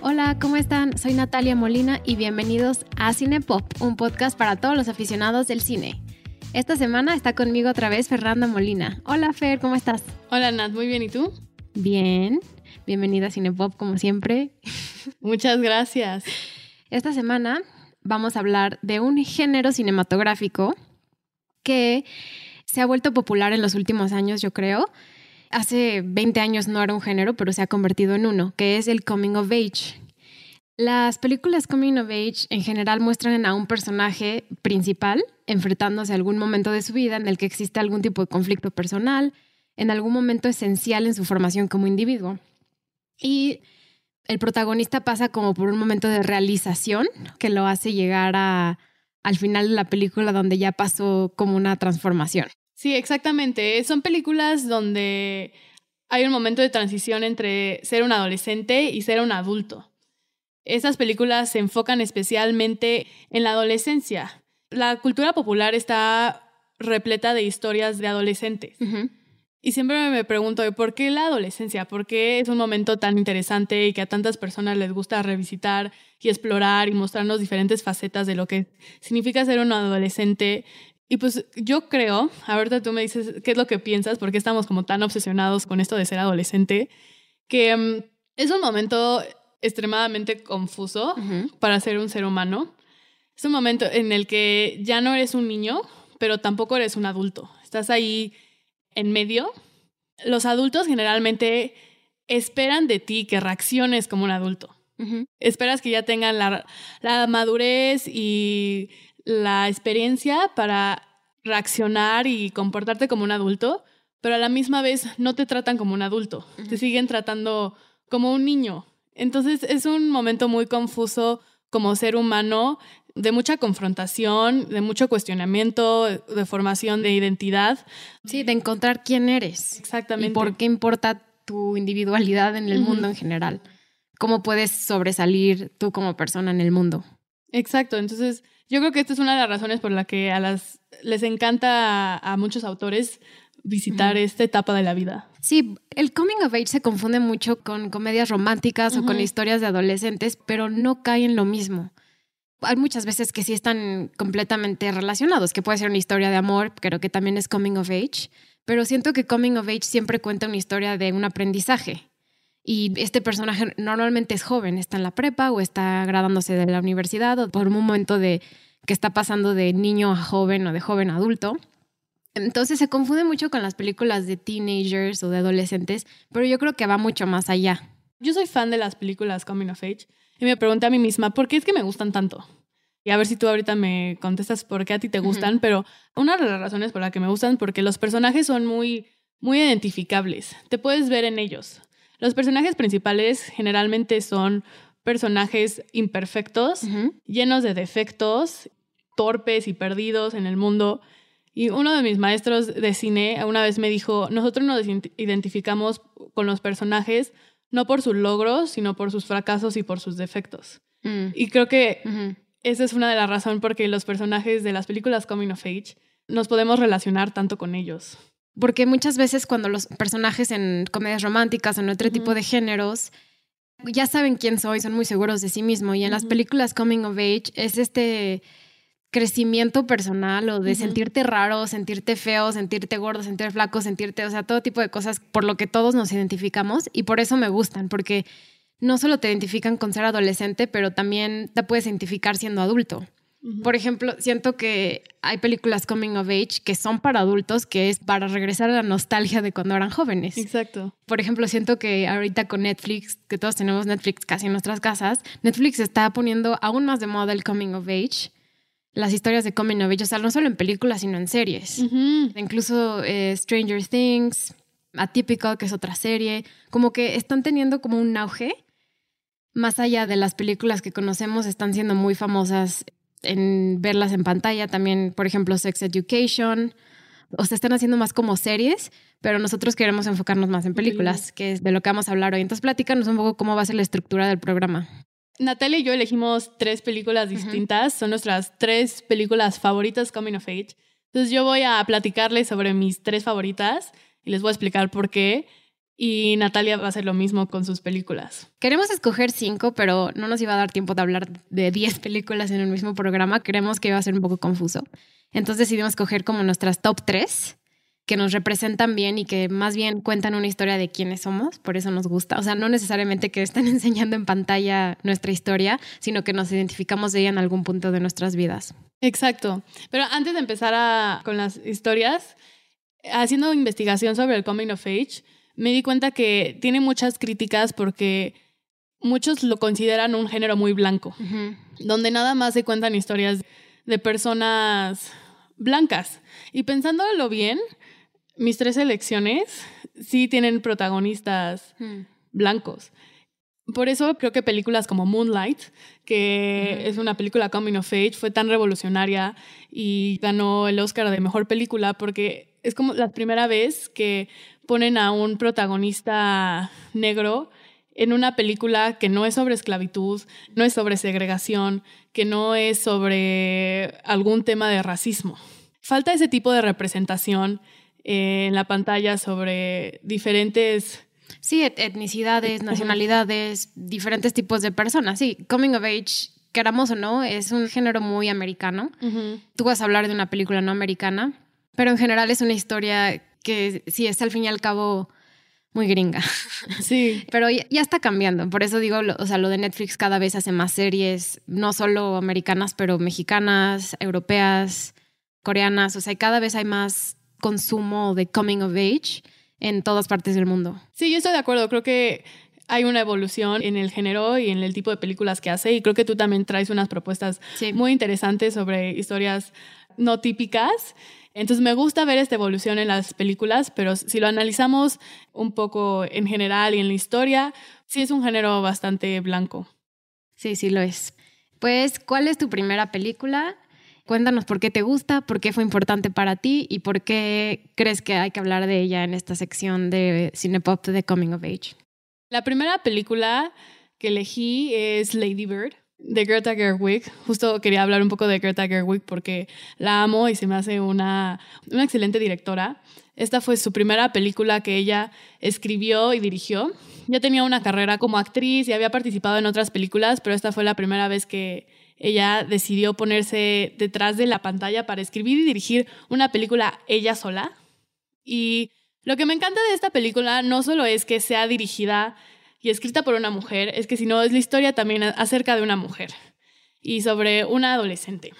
Hola, ¿cómo están? Soy Natalia Molina y bienvenidos a Cinepop, un podcast para todos los aficionados del cine. Esta semana está conmigo otra vez Fernanda Molina. Hola Fer, ¿cómo estás? Hola Nat, muy bien, ¿y tú? Bien, bienvenida a Cinepop como siempre. Muchas gracias. Esta semana vamos a hablar de un género cinematográfico que se ha vuelto popular en los últimos años, yo creo. Hace 20 años no era un género, pero se ha convertido en uno, que es el coming of age. Las películas coming of age en general muestran a un personaje principal enfrentándose a algún momento de su vida en el que existe algún tipo de conflicto personal, en algún momento esencial en su formación como individuo. Y el protagonista pasa como por un momento de realización que lo hace llegar a, al final de la película donde ya pasó como una transformación. Sí, exactamente. Son películas donde hay un momento de transición entre ser un adolescente y ser un adulto. Esas películas se enfocan especialmente en la adolescencia. La cultura popular está repleta de historias de adolescentes. Y siempre me pregunto, ¿por qué la adolescencia? ¿Por qué es un momento tan interesante y que a tantas personas les gusta revisitar y explorar y mostrarnos diferentes facetas de lo que significa ser un adolescente? Y pues yo creo, ahorita tú me dices qué es lo que piensas, por qué estamos como tan obsesionados con esto de ser adolescente, que mm, es un momento extremadamente confuso para ser un ser humano. Es un momento en el que ya no eres un niño, pero tampoco eres un adulto. Estás ahí en medio, los adultos generalmente esperan de ti que reacciones como un adulto. Esperas que ya tengan la, la, madurez y la experiencia para reaccionar y comportarte como un adulto, pero a la misma vez no te tratan como un adulto, te siguen tratando como un niño. Entonces es un momento muy confuso como ser humano de mucha confrontación, de mucho cuestionamiento, de formación de identidad. Sí, de encontrar quién eres. Exactamente. Y por qué importa tu individualidad en el mundo en general. Cómo puedes sobresalir tú como persona en el mundo. Exacto. Entonces, yo creo que esta es una de las razones por la que a las les encanta a, muchos autores visitar esta etapa de la vida. Sí, el coming of age se confunde mucho con comedias románticas o con historias de adolescentes, pero no cae en lo mismo hay muchas veces que sí están completamente relacionados, que puede ser una historia de amor, creo que también es coming of age, pero siento que coming of age siempre cuenta una historia de un aprendizaje. Y este personaje normalmente es joven, está en la prepa o está graduándose de la universidad o por un momento de que está pasando de niño a joven o de joven a adulto. Entonces se confunde mucho con las películas de teenagers o de adolescentes, pero yo creo que va mucho más allá. Yo soy fan de las películas Coming of Age y me pregunté a mí misma, ¿por qué es que me gustan tanto? Y a ver si tú ahorita me contestas por qué a ti te gustan, pero una de las razones por la que me gustan porque los personajes son muy, muy identificables. Te puedes ver en ellos. Los personajes principales generalmente son personajes imperfectos, llenos de defectos, torpes y perdidos en el mundo. Y uno de mis maestros de cine una vez me dijo, nosotros nos identificamos con los personajes no por sus logros, sino por sus fracasos y por sus defectos. Mm. Y creo que esa es una de las razones por qué los personajes de las películas Coming of Age nos podemos relacionar tanto con ellos. Porque muchas veces cuando los personajes en comedias románticas o en otro tipo de géneros ya saben quién soy, son muy seguros de sí mismos. Y en las películas Coming of Age es este crecimiento personal o de sentirte raro, sentirte feo, sentirte gordo, sentirte flaco, sentirte, o sea, todo tipo de cosas por lo que todos nos identificamos y por eso me gustan, porque no solo te identifican con ser adolescente, pero también te puedes identificar siendo adulto. Por ejemplo, siento que hay películas coming of age que son para adultos, que es para regresar a la nostalgia de cuando eran jóvenes. Exacto. Por ejemplo, siento que ahorita con Netflix, que todos tenemos Netflix casi en nuestras casas, Netflix está poniendo aún más de moda el coming of age las historias de coming of age, o sea, no solo en películas, sino en series. Incluso eh, Stranger Things, Atypical, que es otra serie, como que están teniendo como un auge. Más allá de las películas que conocemos, están siendo muy famosas en verlas en pantalla. También, por ejemplo, Sex Education. O sea, están haciendo más como series, pero nosotros queremos enfocarnos más en películas, que es de lo que vamos a hablar hoy. Entonces, platícanos un poco cómo va a ser la estructura del programa. Natalia y yo elegimos tres películas distintas. Son nuestras tres películas favoritas Coming of Age. Entonces yo voy a platicarles sobre mis tres favoritas y les voy a explicar por qué. Y Natalia va a hacer lo mismo con sus películas. Queremos escoger cinco, pero no nos iba a dar tiempo de hablar de diez películas en el mismo programa. Creemos que iba a ser un poco confuso. Entonces decidimos escoger como nuestras top tres que nos representan bien y que más bien cuentan una historia de quiénes somos, por eso nos gusta. O sea, no necesariamente que estén enseñando en pantalla nuestra historia, sino que nos identificamos de ella en algún punto de nuestras vidas. Exacto. Pero antes de empezar con las historias, haciendo investigación sobre el Coming of Age, me di cuenta que tiene muchas críticas porque muchos lo consideran un género muy blanco, donde nada más se cuentan historias de personas blancas. Y pensándolo bien, mis tres elecciones sí tienen protagonistas hmm. blancos. Por eso creo que películas como Moonlight, que es una película coming of age, fue tan revolucionaria y ganó el Oscar de mejor película porque es como la primera vez que ponen a un protagonista negro en una película que no es sobre esclavitud, no es sobre segregación, que no es sobre algún tema de racismo. Falta ese tipo de representación en la pantalla sobre diferentes... Sí, etnicidades, nacionalidades, diferentes tipos de personas. Sí, Coming of Age, queramos o no, es un género muy americano. Tú vas a hablar de una película no americana, pero en general es una historia que sí es al fin y al cabo muy gringa. Sí. Pero ya, está cambiando. Por eso digo, o sea, lo de Netflix cada vez hace más series, no solo americanas, pero mexicanas, europeas, coreanas. O sea, cada vez hay más consumo de coming of age en todas partes del mundo. Sí, yo estoy de acuerdo. Creo que hay una evolución en el género y en el tipo de películas que hace y creo que tú también traes unas propuestas muy interesantes sobre historias no típicas. Entonces me gusta ver esta evolución en las películas, pero si lo analizamos un poco en general y en la historia, sí es un género bastante blanco. Sí, sí lo es. Pues, ¿cuál es tu primera película Cuéntanos por qué te gusta, por qué fue importante para ti y por qué crees que hay que hablar de ella en esta sección de Cinepop de Coming of Age. La primera película que elegí es Lady Bird de Greta Gerwig. Justo quería hablar un poco de Greta Gerwig porque la amo y se me hace una, una excelente directora. Esta fue su primera película que ella escribió y dirigió. Ya tenía una carrera como actriz y había participado en otras películas, pero esta fue la primera vez que ella decidió ponerse detrás de la pantalla para escribir y dirigir una película ella sola. Y lo que me encanta de esta película no solo es que sea dirigida y escrita por una mujer, es que sino es la historia también acerca de una mujer y sobre una adolescente.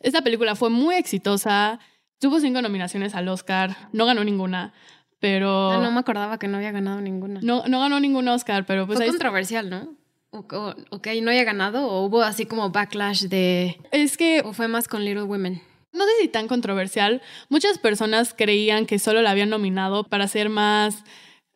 Esta película fue muy exitosa, tuvo cinco nominaciones al Oscar, no ganó ninguna, pero... No, me acordaba que no había ganado ninguna. No, no ganó ningún Oscar, pero pues... Fue controversial, ¿no? O, que no haya ganado o hubo así como backlash de... Es que... O fue más con Little Women. No sé si tan controversial. Muchas personas creían que solo la habían nominado para ser más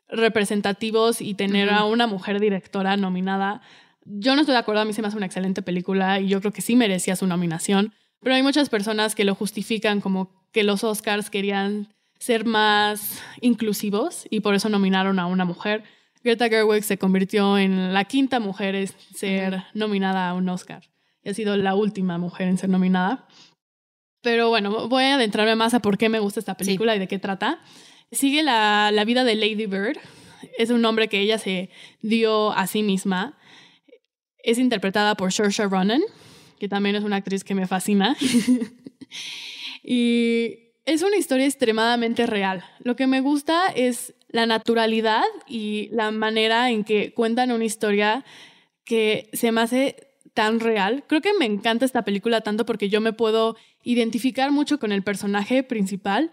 representativos y tener a una mujer directora nominada. Yo no estoy de acuerdo, a mí se me hace una excelente película y yo creo que sí merecía su nominación, pero hay muchas personas que lo justifican como que los Oscars querían ser más inclusivos y por eso nominaron a una mujer. Greta Gerwig se convirtió en la quinta mujer en ser nominada a un Oscar. Y ha sido la última mujer en ser nominada. Pero bueno, voy a adentrarme más a por qué me gusta esta película y de qué trata. Sigue la, la vida de Lady Bird. Es un nombre que ella se dio a sí misma. Es interpretada por Saoirse Ronan, que también es una actriz que me fascina. y es una historia extremadamente real. Lo que me gusta es la naturalidad y la manera en que cuentan una historia que se me hace tan real. Creo que me encanta esta película tanto porque yo me puedo identificar mucho con el personaje principal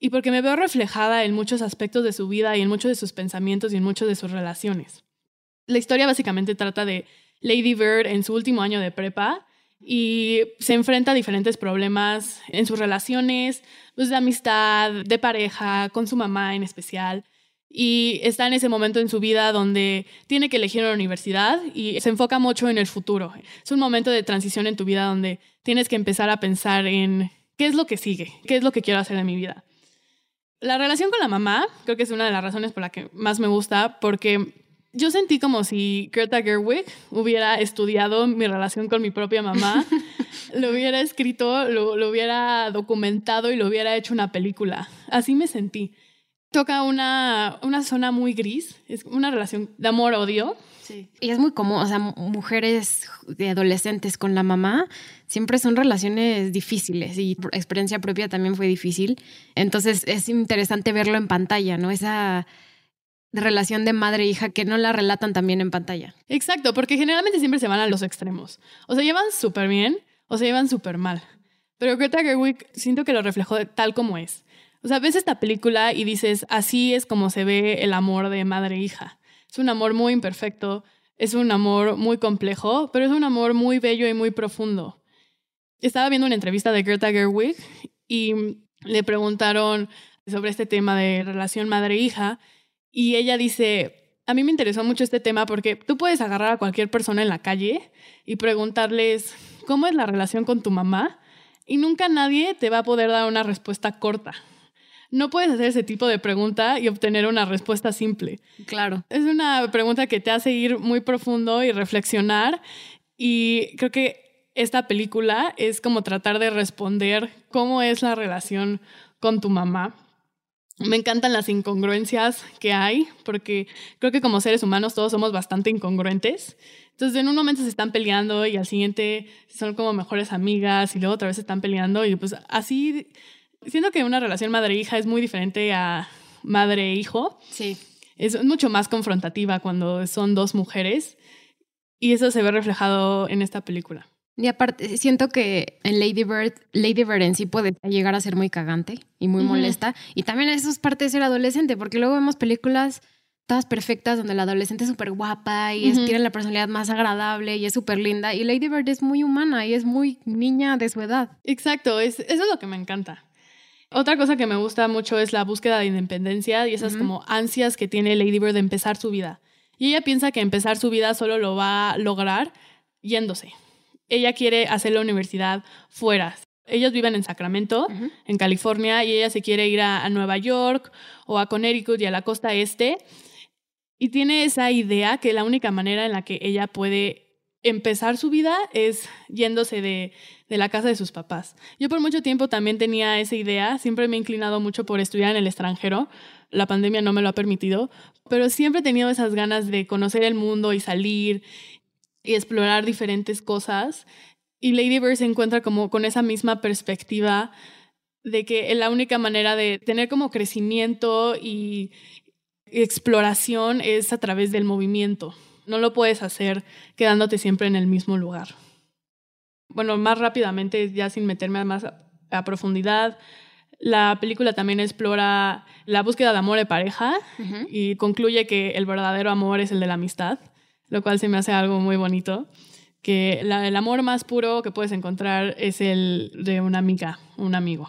y porque me veo reflejada en muchos aspectos de su vida y en muchos de sus pensamientos y en muchos de sus relaciones. La historia básicamente trata de Lady Bird en su último año de prepa y se enfrenta a diferentes problemas en sus relaciones, pues de amistad, de pareja, con su mamá en especial y está en ese momento en su vida donde tiene que elegir una universidad y se enfoca mucho en el futuro. Es un momento de transición en tu vida donde tienes que empezar a pensar en qué es lo que sigue, qué es lo que quiero hacer en mi vida. La relación con la mamá creo que es una de las razones por la que más me gusta porque yo sentí como si Greta Gerwig hubiera estudiado mi relación con mi propia mamá, lo hubiera escrito, lo, lo, hubiera documentado y lo hubiera hecho una película. Así me sentí. Toca una, una zona muy gris, es una relación de amor-odio. Sí. Y es muy común, o sea, mujeres de adolescentes con la mamá siempre son relaciones difíciles y por experiencia propia también fue difícil. Entonces es interesante verlo en pantalla, ¿no? Esa relación de madre e hija que no la relatan también en pantalla. Exacto, porque generalmente siempre se van a los extremos. O se llevan súper bien o se llevan súper mal. Pero Greta Gerwig siento que lo reflejó tal como es. O sea, ves esta película y dices, así es como se ve el amor de madre e hija. Es un amor muy imperfecto, es un amor muy complejo, pero es un amor muy bello y muy profundo. Estaba viendo una entrevista de Greta Gerwig y le preguntaron sobre este tema de relación madre-hija y ella dice, a mí me interesó mucho este tema porque tú puedes agarrar a cualquier persona en la calle y preguntarles, ¿cómo es la relación con tu mamá? Y nunca nadie te va a poder dar una respuesta corta. No puedes hacer ese tipo de pregunta y obtener una respuesta simple. Claro. Es una pregunta que te hace ir muy profundo y reflexionar. Y creo que esta película es como tratar de responder cómo es la relación con tu mamá. Me encantan las incongruencias que hay, porque creo que como seres humanos todos somos bastante incongruentes. Entonces, en un momento se están peleando y al siguiente son como mejores amigas y luego otra vez se están peleando y pues así, siento que una relación madre-hija es muy diferente a madre-hijo. Sí. Es mucho más confrontativa cuando son dos mujeres y eso se ve reflejado en esta película. Y aparte, siento que en Lady Bird, Lady Bird en sí puede llegar a ser muy cagante y muy molesta. Y también eso es parte de ser adolescente, porque luego vemos películas todas perfectas donde la adolescente es súper guapa y tiene la personalidad más agradable y es súper linda. Y Lady Bird es muy humana y es muy niña de su edad. Exacto, es, eso es lo que me encanta. Otra cosa que me gusta mucho es la búsqueda de independencia y esas como ansias que tiene Lady Bird de empezar su vida. Y ella piensa que empezar su vida solo lo va a lograr yéndose ella quiere hacer la universidad fuera. Ellos viven en Sacramento, en California, y ella se quiere ir a, Nueva York o a Connecticut y a la costa este. Y tiene esa idea que la única manera en la que ella puede empezar su vida es yéndose de, de, la casa de sus papás. Yo por mucho tiempo también tenía esa idea, siempre me he inclinado mucho por estudiar en el extranjero, la pandemia no me lo ha permitido, pero siempre he tenido esas ganas de conocer el mundo y salir y explorar diferentes cosas. Y Lady Bird se encuentra como con esa misma perspectiva de que la única manera de tener como crecimiento y exploración es a través del movimiento. No lo puedes hacer quedándote siempre en el mismo lugar. Bueno, más rápidamente, ya sin meterme más a, profundidad, la película también explora la búsqueda de amor de pareja y concluye que el verdadero amor es el de la amistad lo cual se me hace algo muy bonito, que el amor más puro que puedes encontrar es el de una amiga, un amigo.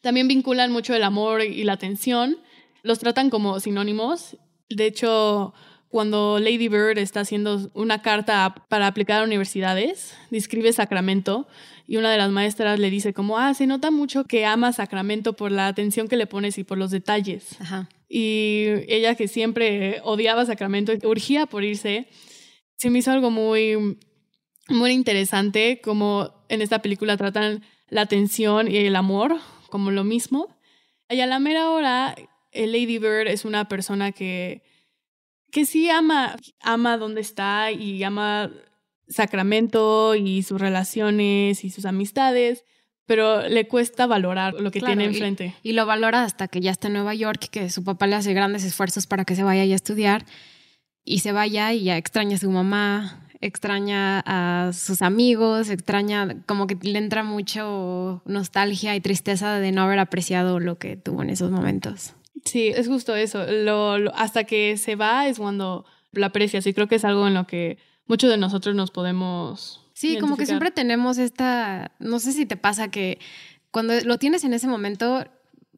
También vinculan mucho el amor y la atención, los tratan como sinónimos. De hecho, cuando Lady Bird está haciendo una carta para aplicar a universidades, describe Sacramento y una de las maestras le dice como, ah, se nota mucho que ama Sacramento por la atención que le pones y por los detalles. Ajá y ella que siempre odiaba Sacramento, urgía por irse, se me hizo algo muy, muy interesante como en esta película tratan la atención y el amor como lo mismo. Y a la mera hora, Lady Bird es una persona que, que sí ama, ama donde está y ama Sacramento y sus relaciones y sus amistades, pero le cuesta valorar lo que tiene enfrente. Y, lo valora hasta que ya está en Nueva York, que su papá le hace grandes esfuerzos para que se vaya a estudiar y se vaya y ya extraña a su mamá, extraña a sus amigos, extraña como que le entra mucho nostalgia y tristeza de no haber apreciado lo que tuvo en esos momentos. Sí, es justo eso. Lo, hasta que se va es cuando lo aprecias y creo que es algo en lo que muchos de nosotros nos podemos Sí, como que siempre tenemos esta, no sé si te pasa que cuando lo tienes en ese momento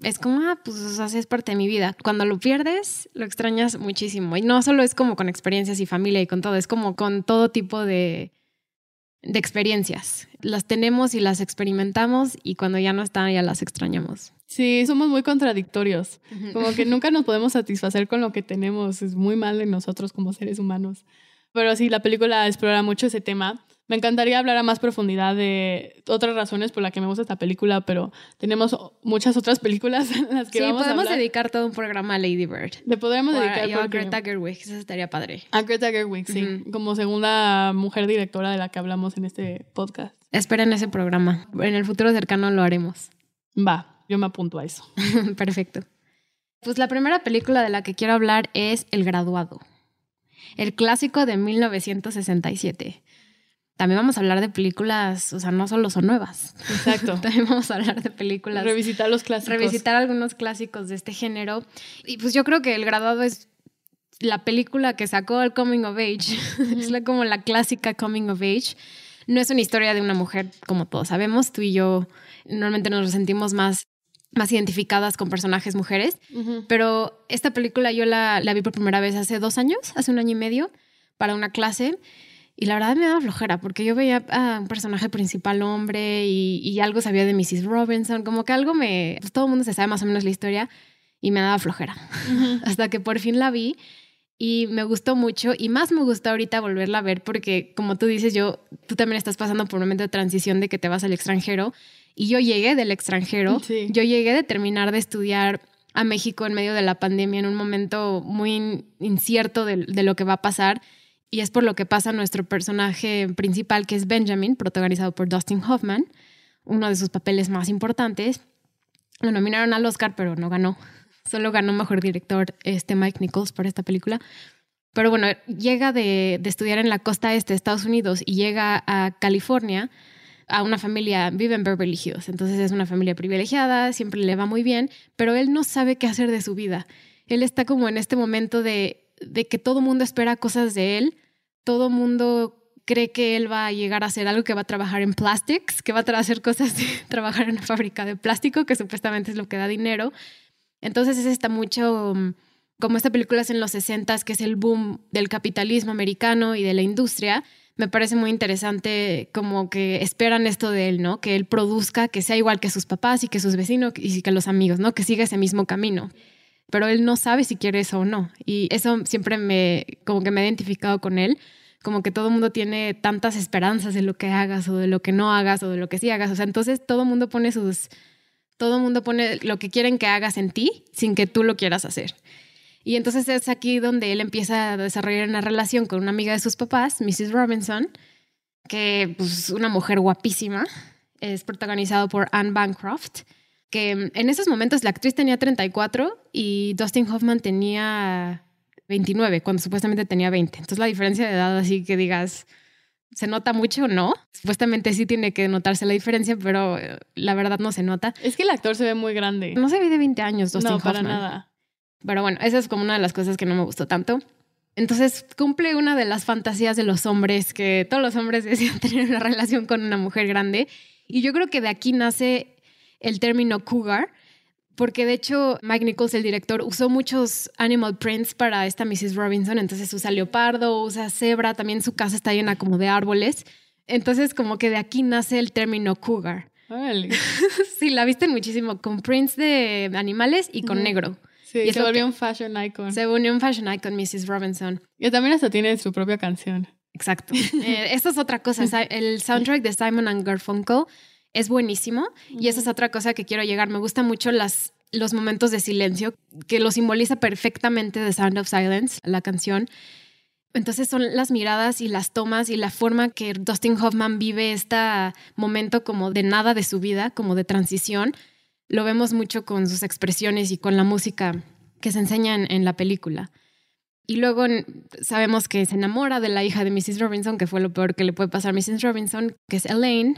es como, ah, pues así es parte de mi vida. Cuando lo pierdes, lo extrañas muchísimo. Y no solo es como con experiencias y familia y con todo, es como con todo tipo de, de experiencias. Las tenemos y las experimentamos y cuando ya no están ya las extrañamos. Sí, somos muy contradictorios. Como que nunca nos podemos satisfacer con lo que tenemos. Es muy mal en nosotros como seres humanos. Pero sí, la película explora mucho ese tema. Me encantaría hablar a más profundidad de otras razones por las que me gusta esta película, pero tenemos muchas otras películas en las que sí, vamos a podemos dedicar todo un programa a Lady Bird. Le podríamos O a- dedicar a porque- Greta Gerwig, eso estaría padre. a Greta Gerwig, sí, Ujú. como segunda mujer directora de la que hablamos en este podcast. Esperen ese programa. En el futuro cercano lo haremos. Va, yo me apunto a eso. Perfecto. Pues la primera película de la que quiero hablar es El Graduado, el clásico de 1967. También vamos a hablar de películas, o sea, no solo son nuevas. Exacto. También vamos a hablar de películas. Revisitar los clásicos. Revisitar algunos clásicos de este género. Y pues yo creo que El Graduado es la película que sacó el Coming of Age. es la, como la clásica Coming of Age. No es una historia de una mujer, como todos sabemos. Tú y yo normalmente nos sentimos más, más identificadas con personajes mujeres. Ujú. Pero esta película yo la, la vi por primera vez hace dos años, hace un año y medio, para una clase. Y la verdad me daba flojera porque yo veía a un personaje principal hombre y, y algo sabía de Mrs. Robinson, como que algo me... Pues todo el mundo se sabe más o menos la historia y me daba flojera. Hasta que por fin la vi y me gustó mucho y más me gustó ahorita volverla a ver porque como tú dices, yo, tú también estás pasando por un momento de transición de que te vas al extranjero y yo llegué del extranjero, Sí. yo llegué de terminar de estudiar a México en medio de la pandemia en un momento muy in- incierto de, de lo que va a pasar y es por lo que pasa nuestro personaje principal que es Benjamin, protagonizado por Dustin Hoffman, uno de sus papeles más importantes. Lo nominaron al Oscar, pero no ganó. Solo ganó mejor director este Mike Nichols por esta película. Pero bueno, llega de, de estudiar en la costa este de Estados Unidos y llega a California a una familia, vive en Beverly entonces es una familia privilegiada, siempre le va muy bien, pero él no sabe qué hacer de su vida. Él está como en este momento de, de que todo mundo espera cosas de él, todo mundo cree que él va a llegar a hacer algo, que va a trabajar en plastics, que va a hacer cosas de trabajar en una fábrica de plástico, que supuestamente es lo que da dinero. Entonces es está mucho um, como esta película es en los 60 que es el boom del capitalismo americano y de la industria. Me parece muy interesante como que esperan esto de él, ¿no? Que él produzca, que sea igual que sus papás y que sus vecinos y que los amigos, ¿no? Que siga ese mismo camino. Pero él no sabe si quiere eso o no. Y eso siempre me, como que me he identificado con él. Como que todo el mundo tiene tantas esperanzas de lo que hagas o de lo que no hagas o de lo que sí hagas. O sea, entonces todo el mundo pone sus, todo el mundo pone lo que quieren que hagas en ti sin que tú lo quieras hacer. Y entonces es aquí donde él empieza a desarrollar una relación con una amiga de sus papás, Mrs. Robinson, que pues una mujer guapísima, es protagonizado por Anne Bancroft, que mm, en esos momentos la actriz tenía 34 y Dustin Hoffman tenía 29, cuando supuestamente tenía 20. Entonces la diferencia de edad así que digas, ¿se nota mucho o no? Supuestamente sí tiene que notarse la diferencia, pero eh, la verdad no se nota. Es que el actor se ve muy grande. No se ve de 20 años Dustin no, Hoffman. para nada. Pero bueno, esa es como una de las cosas que no me gustó tanto. Entonces cumple una de las fantasías de los hombres, que todos los hombres desean tener una relación con una mujer grande. Y yo creo que de aquí nace el término cougar, porque de hecho Mike Nichols, el director, usó muchos animal prints para esta Mrs. Robinson. Entonces usa leopardo, usa cebra, también su casa está llena como de árboles. Entonces como que de aquí nace el término cougar. Sí, la visten muchísimo con prints de animales y con negro. Sí, Y se volvió que- un fashion icon. Se unió un fashion icon, Mrs. Robinson. Y también hasta tiene su propia canción. Exacto. Eh, esta es otra cosa. Sa- El soundtrack de Simon and Garfunkel es buenísimo y esa es otra cosa que quiero llegar. Me gustan mucho las, los momentos de silencio que lo simboliza perfectamente The Sound of Silence, la canción. Entonces son las miradas y las tomas y la forma que Dustin Hoffman vive este momento como de nada de su vida, como de transición. Lo vemos mucho con sus expresiones y con la música que se enseña en, la película. Y luego sabemos que se enamora de la hija de Mrs. Robinson, que fue lo peor que le puede pasar a Mrs. Robinson, que es Elaine,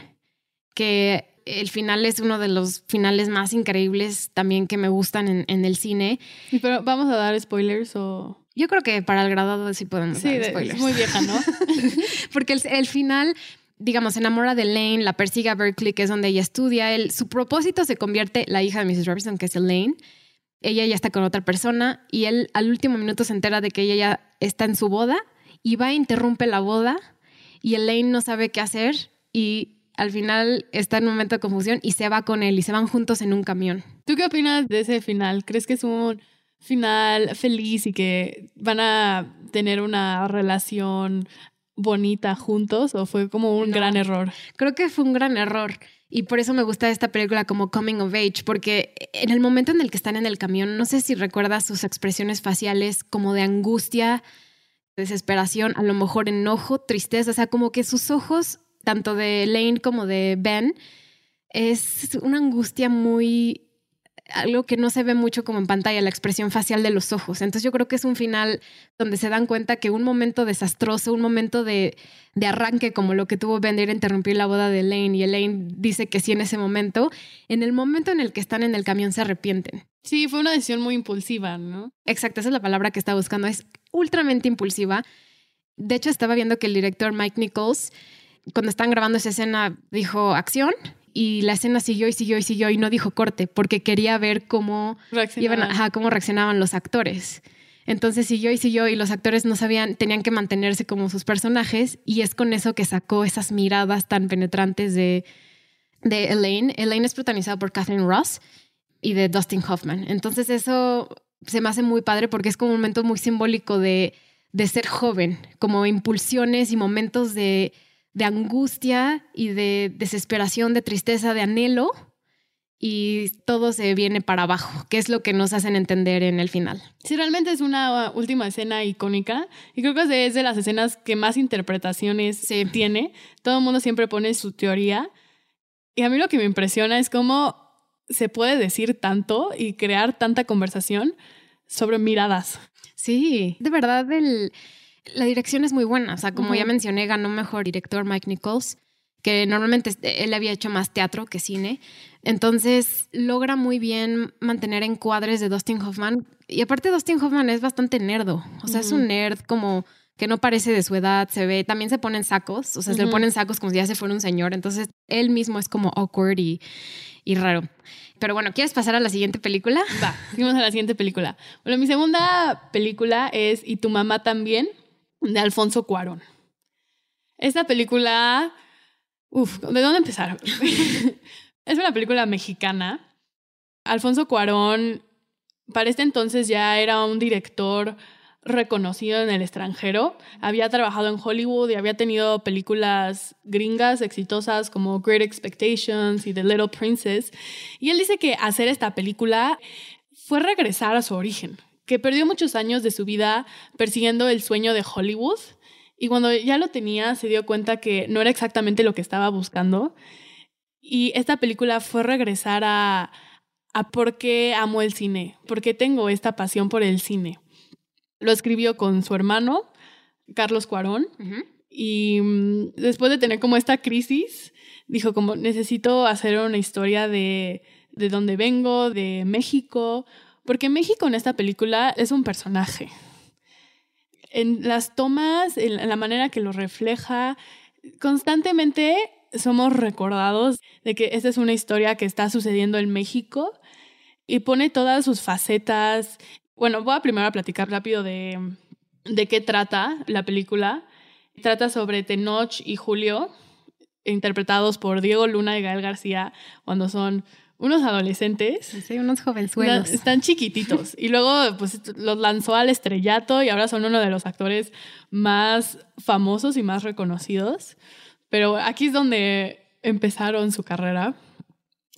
que el final es uno de los finales más increíbles también que me gustan en, en el cine. Pero vamos a dar spoilers o... Yo creo que para el graduado sí podemos Sí, dar spoilers. es muy vieja, ¿no? Porque el, el final, digamos, se enamora de Elaine, la persigue a Berkeley, que es donde ella estudia. Él, su propósito se convierte la hija de Mrs. Robinson, que es Elaine. Ella ya está con otra persona y él al último minuto se entera de que ella ya está en su boda y va e interrumpe la boda y Elaine no sabe qué hacer y al final está en un momento de confusión y se va con él y se van juntos en un camión. ¿Tú qué opinas de ese final? ¿Crees que es un final feliz y que van a tener una relación bonita juntos o fue como un gran error? Creo que fue un gran error. Y por eso me gusta esta película como Coming of Age, porque en el momento en el que están en el camión, no sé si recuerdas sus expresiones faciales como de angustia, desesperación, a lo mejor enojo, tristeza, o sea, como que sus ojos, tanto de Lane como de Ben, es una angustia muy algo que no se ve mucho como en pantalla, la expresión facial de los ojos. Entonces yo creo que es un final donde se dan cuenta que un momento desastroso, un momento de, arranque como lo que tuvo Bender interrumpir la boda de Elaine y Elaine dice que sí en ese momento, en el momento en el que están en el camión se arrepienten. Sí, fue una decisión muy impulsiva, ¿no? Exacto, esa es la palabra que estaba buscando, es ultramente impulsiva. De hecho, estaba viendo que el director Mike Nichols, cuando estaban grabando esa escena, dijo acción y la escena siguió y siguió y siguió y no dijo corte porque quería ver cómo reaccionaban, cómo reaccionaban los actores. Entonces siguió y siguió y los actores no sabían, tenían que mantenerse como sus personajes y es con eso que sacó esas miradas tan penetrantes de, de Elaine. Elaine es protagonizada por Catherine Ross y de Dustin Hoffman. Entonces eso se me hace muy padre porque es como un momento muy simbólico de, de ser joven, como impulsiones y momentos de de angustia y de desesperación, de tristeza, de anhelo, y todo se viene para abajo, que es lo que nos hacen entender en el final. Sí, realmente es una última escena icónica y creo que es de las escenas que más interpretaciones se tiene. Todo el mundo siempre pone su teoría y a mí lo que me impresiona es cómo se puede decir tanto y crear tanta conversación sobre miradas. Sí, de verdad el la dirección es muy buena. O sea, como ya mencioné, ganó mejor director Mike Nichols, que normalmente él había hecho más teatro que cine. Entonces logra muy bien mantener encuadres de Dustin Hoffman. Y aparte, Dustin Hoffman es bastante nerdo. O sea, es un nerd como que no parece de su edad, se ve, también se ponen sacos, o sea, se le ponen sacos como si ya se fuera un señor, entonces él mismo es como awkward y, y raro. Pero bueno, ¿quieres pasar a la siguiente película? Va, seguimos a la siguiente película. Bueno, mi segunda película es Y tu mamá también, de Alfonso Cuarón. Esta película, uf, ¿de dónde empezar? es una película mexicana. Alfonso Cuarón, para este entonces ya era un director reconocido en el extranjero. Había trabajado en Hollywood y había tenido películas gringas exitosas como Great Expectations y The Little Princess. Y él dice que hacer esta película fue regresar a su origen, que perdió muchos años de su vida persiguiendo el sueño de Hollywood y cuando ya lo tenía se dio cuenta que no era exactamente lo que estaba buscando. Y esta película fue regresar a, a por qué amo el cine, por qué tengo esta pasión por el cine. Lo escribió con su hermano, Carlos Cuarón, y mm, después de tener como esta crisis, dijo como necesito hacer una historia de, de dónde vengo, de México, porque México en esta película es un personaje. En las tomas, en la manera que lo refleja, constantemente somos recordados de que esta es una historia que está sucediendo en México y pone todas sus facetas. Bueno, voy a primero a platicar rápido de, de qué trata la película. Trata sobre Tenoch y Julio, interpretados por Diego Luna y Gael García, cuando son unos adolescentes. Sí, unos jovenzuelos. Están chiquititos. y luego, pues, los lanzó al estrellato y ahora son uno de los actores más famosos y más reconocidos. Pero aquí es donde empezaron su carrera.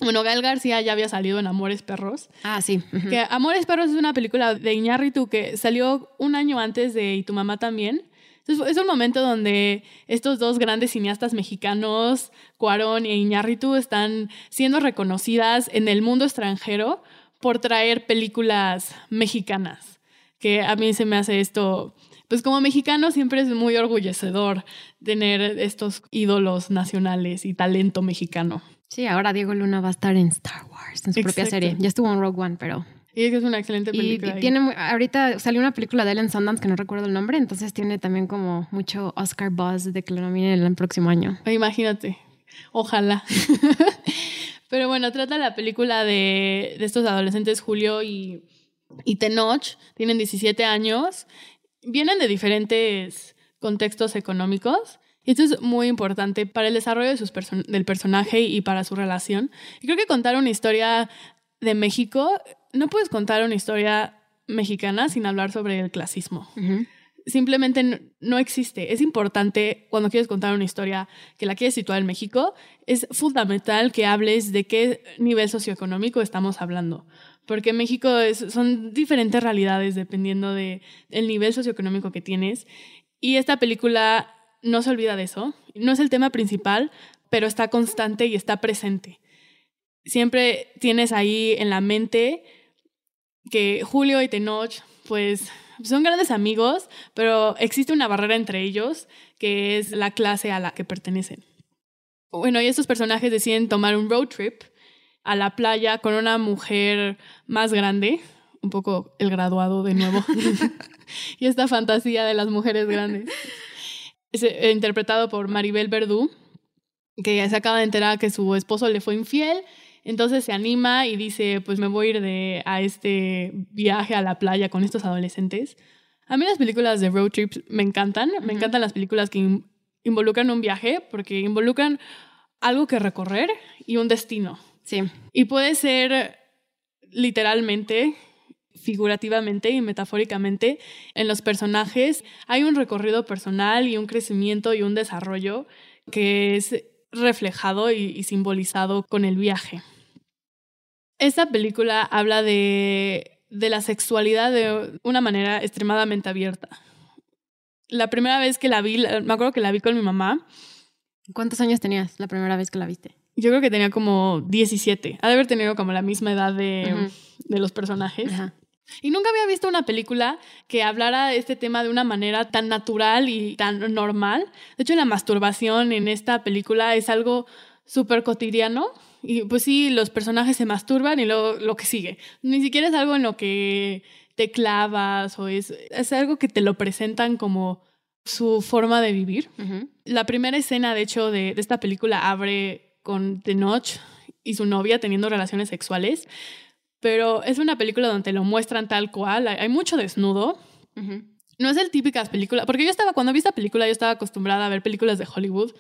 Bueno, Gael García ya había salido en Amores Perros. Ah, sí. Que Amores Perros es una película de Iñárritu que salió un año antes de Y tu mamá también es un momento donde estos dos grandes cineastas mexicanos, Cuarón e Iñárritu, están siendo reconocidas en el mundo extranjero por traer películas mexicanas. Que a mí se me hace esto, pues como mexicano siempre es muy orgullecedor tener estos ídolos nacionales y talento mexicano. Sí, ahora Diego Luna va a estar en Star Wars, en su propia serie. Ya estuvo en Rogue One, pero y es que es una excelente película. Y, tiene, ahorita salió una película de Ellen Sundance que no recuerdo el nombre, entonces tiene también como mucho Oscar buzz de que lo nominen el próximo año. Imagínate, ojalá. Pero bueno, trata la película de, de estos adolescentes, Julio y, y Tenoch, tienen 17 años, vienen de diferentes contextos económicos Y esto es muy importante para el desarrollo de sus del personaje y para su relación. Y creo que contar una historia de México, no puedes contar una historia mexicana sin hablar sobre el clasismo. Simplemente no, existe. Es importante cuando quieres contar una historia que la quieres situar en México, es fundamental que hables de qué nivel socioeconómico estamos hablando. Porque México son diferentes realidades dependiendo del el nivel socioeconómico que tienes. Y esta película no se olvida de eso. No es el tema principal, pero está constante y está presente. Siempre tienes ahí en la mente que Julio y Tenoch, pues son grandes amigos, pero existe una barrera entre ellos, que es la clase a la que pertenecen. Bueno, y estos personajes deciden tomar un road trip a la playa con una mujer más grande, un poco el graduado de nuevo, y esta fantasía de las mujeres grandes. Es eh, interpretado por Maribel Verdú, que ya se acaba de enterar que su esposo le fue infiel entonces se anima y dice, pues me voy a ir de, a este viaje a la playa con estos adolescentes. A mí las películas de road trips me encantan. Me encantan las películas que involucran un viaje porque involucran algo que recorrer y un destino. Sí. Y puede ser literalmente, figurativamente y metafóricamente en los personajes. Hay un recorrido personal y un crecimiento y un desarrollo que es reflejado y simbolizado con el viaje. Esta película habla de, de la sexualidad de una manera extremadamente abierta. La primera vez que la vi, me acuerdo que la vi con mi mamá. ¿Cuántos años tenías la primera vez que la viste? Yo creo que tenía como 17. Ha de haber tenido como la misma edad de, de los personajes. Y nunca había visto una película que hablara de este tema de una manera tan natural y tan normal. De hecho, la masturbación en esta película es algo súper cotidiano. Y pues sí, los personajes se masturban y luego lo que sigue. Ni siquiera es algo en lo que te clavas o es, es algo que te lo presentan como su forma de vivir. La primera escena, de hecho, de, de, esta película abre con Tenoch y su novia teniendo relaciones sexuales, pero es una película donde lo muestran tal cual, hay, mucho desnudo. No es el típicas películas, porque yo estaba, cuando vi esta película, yo estaba acostumbrada a ver películas de Hollywood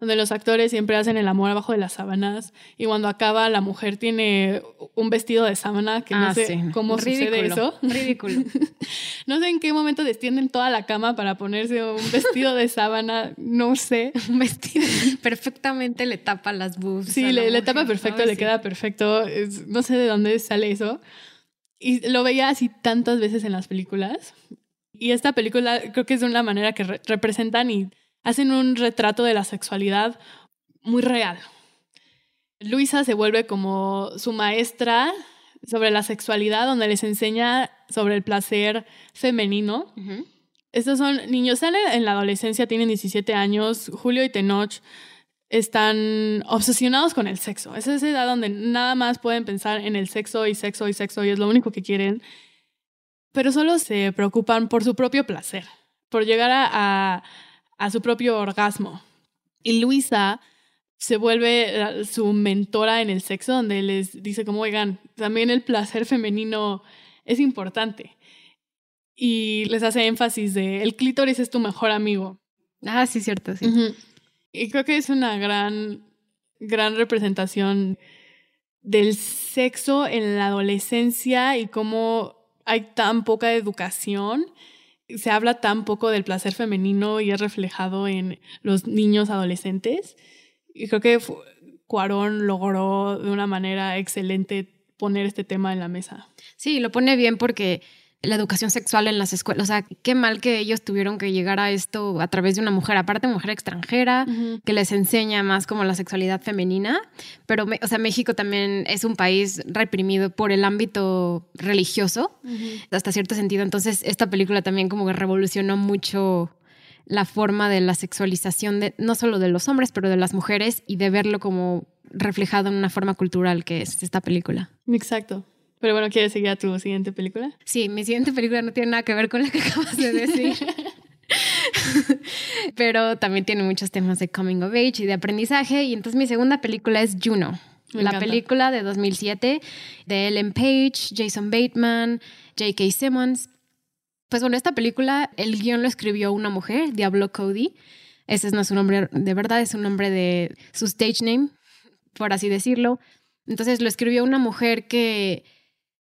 donde los actores siempre hacen el amor abajo de las sábanas y cuando acaba la mujer tiene un vestido de sábana que no ah, sé cómo sucede eso. Ridículo. no sé en qué momento destienden toda la cama para ponerse un vestido de sábana, no sé. un vestido perfectamente le tapa las boobs. Sí, le, tapa perfecto, le queda perfecto. no sé de dónde sale eso. Y lo veía así tantas veces en las películas. Y esta película creo que es de una manera que representan y hacen un retrato de la sexualidad muy real. Luisa se vuelve como su maestra sobre la sexualidad, donde les enseña sobre el placer femenino. Estos son niños, están en la adolescencia, tienen 17 años. Julio y Tenoch están obsesionados con el sexo. Es esa edad donde nada más pueden pensar en el sexo y sexo y sexo y es lo único que quieren. Pero solo se preocupan por su propio placer, por llegar a a su propio orgasmo. Y Luisa se vuelve su mentora en el sexo, donde les dice como, oigan, también el placer femenino es importante. Y les hace énfasis de, el clítoris es tu mejor amigo. Ah, sí, cierto, sí. Y creo que es una gran, gran representación del sexo en la adolescencia y cómo hay tan poca educación se habla tan poco del placer femenino y es reflejado en los niños adolescentes. Y creo que Cuarón logró de una manera excelente poner este tema en la mesa. Sí, lo pone bien porque la educación sexual en las escuelas. O sea, qué mal que ellos tuvieron que llegar a esto a través de una mujer, aparte mujer extranjera, que les enseña más como la sexualidad femenina. Pero, o sea, México también es un país reprimido por el ámbito religioso, hasta cierto sentido. Entonces, esta película también como que revolucionó mucho la forma de la sexualización de no solo de los hombres, pero de las mujeres y de verlo como reflejado en una forma cultural que es esta película. Exacto. Pero bueno, ¿quieres seguir a tu siguiente película? Sí, mi siguiente película no tiene nada que ver con la que acabas de decir. Pero también tiene muchos temas de coming of age y de aprendizaje. Y entonces mi segunda película es Juno. la película de 2007 de Ellen Page, Jason Bateman, J.K. Simmons. Pues bueno, esta película, el guion lo escribió una mujer, Diablo Cody. Ese no es su nombre de verdad, es un nombre de su stage name, por así decirlo. Entonces lo escribió una mujer que,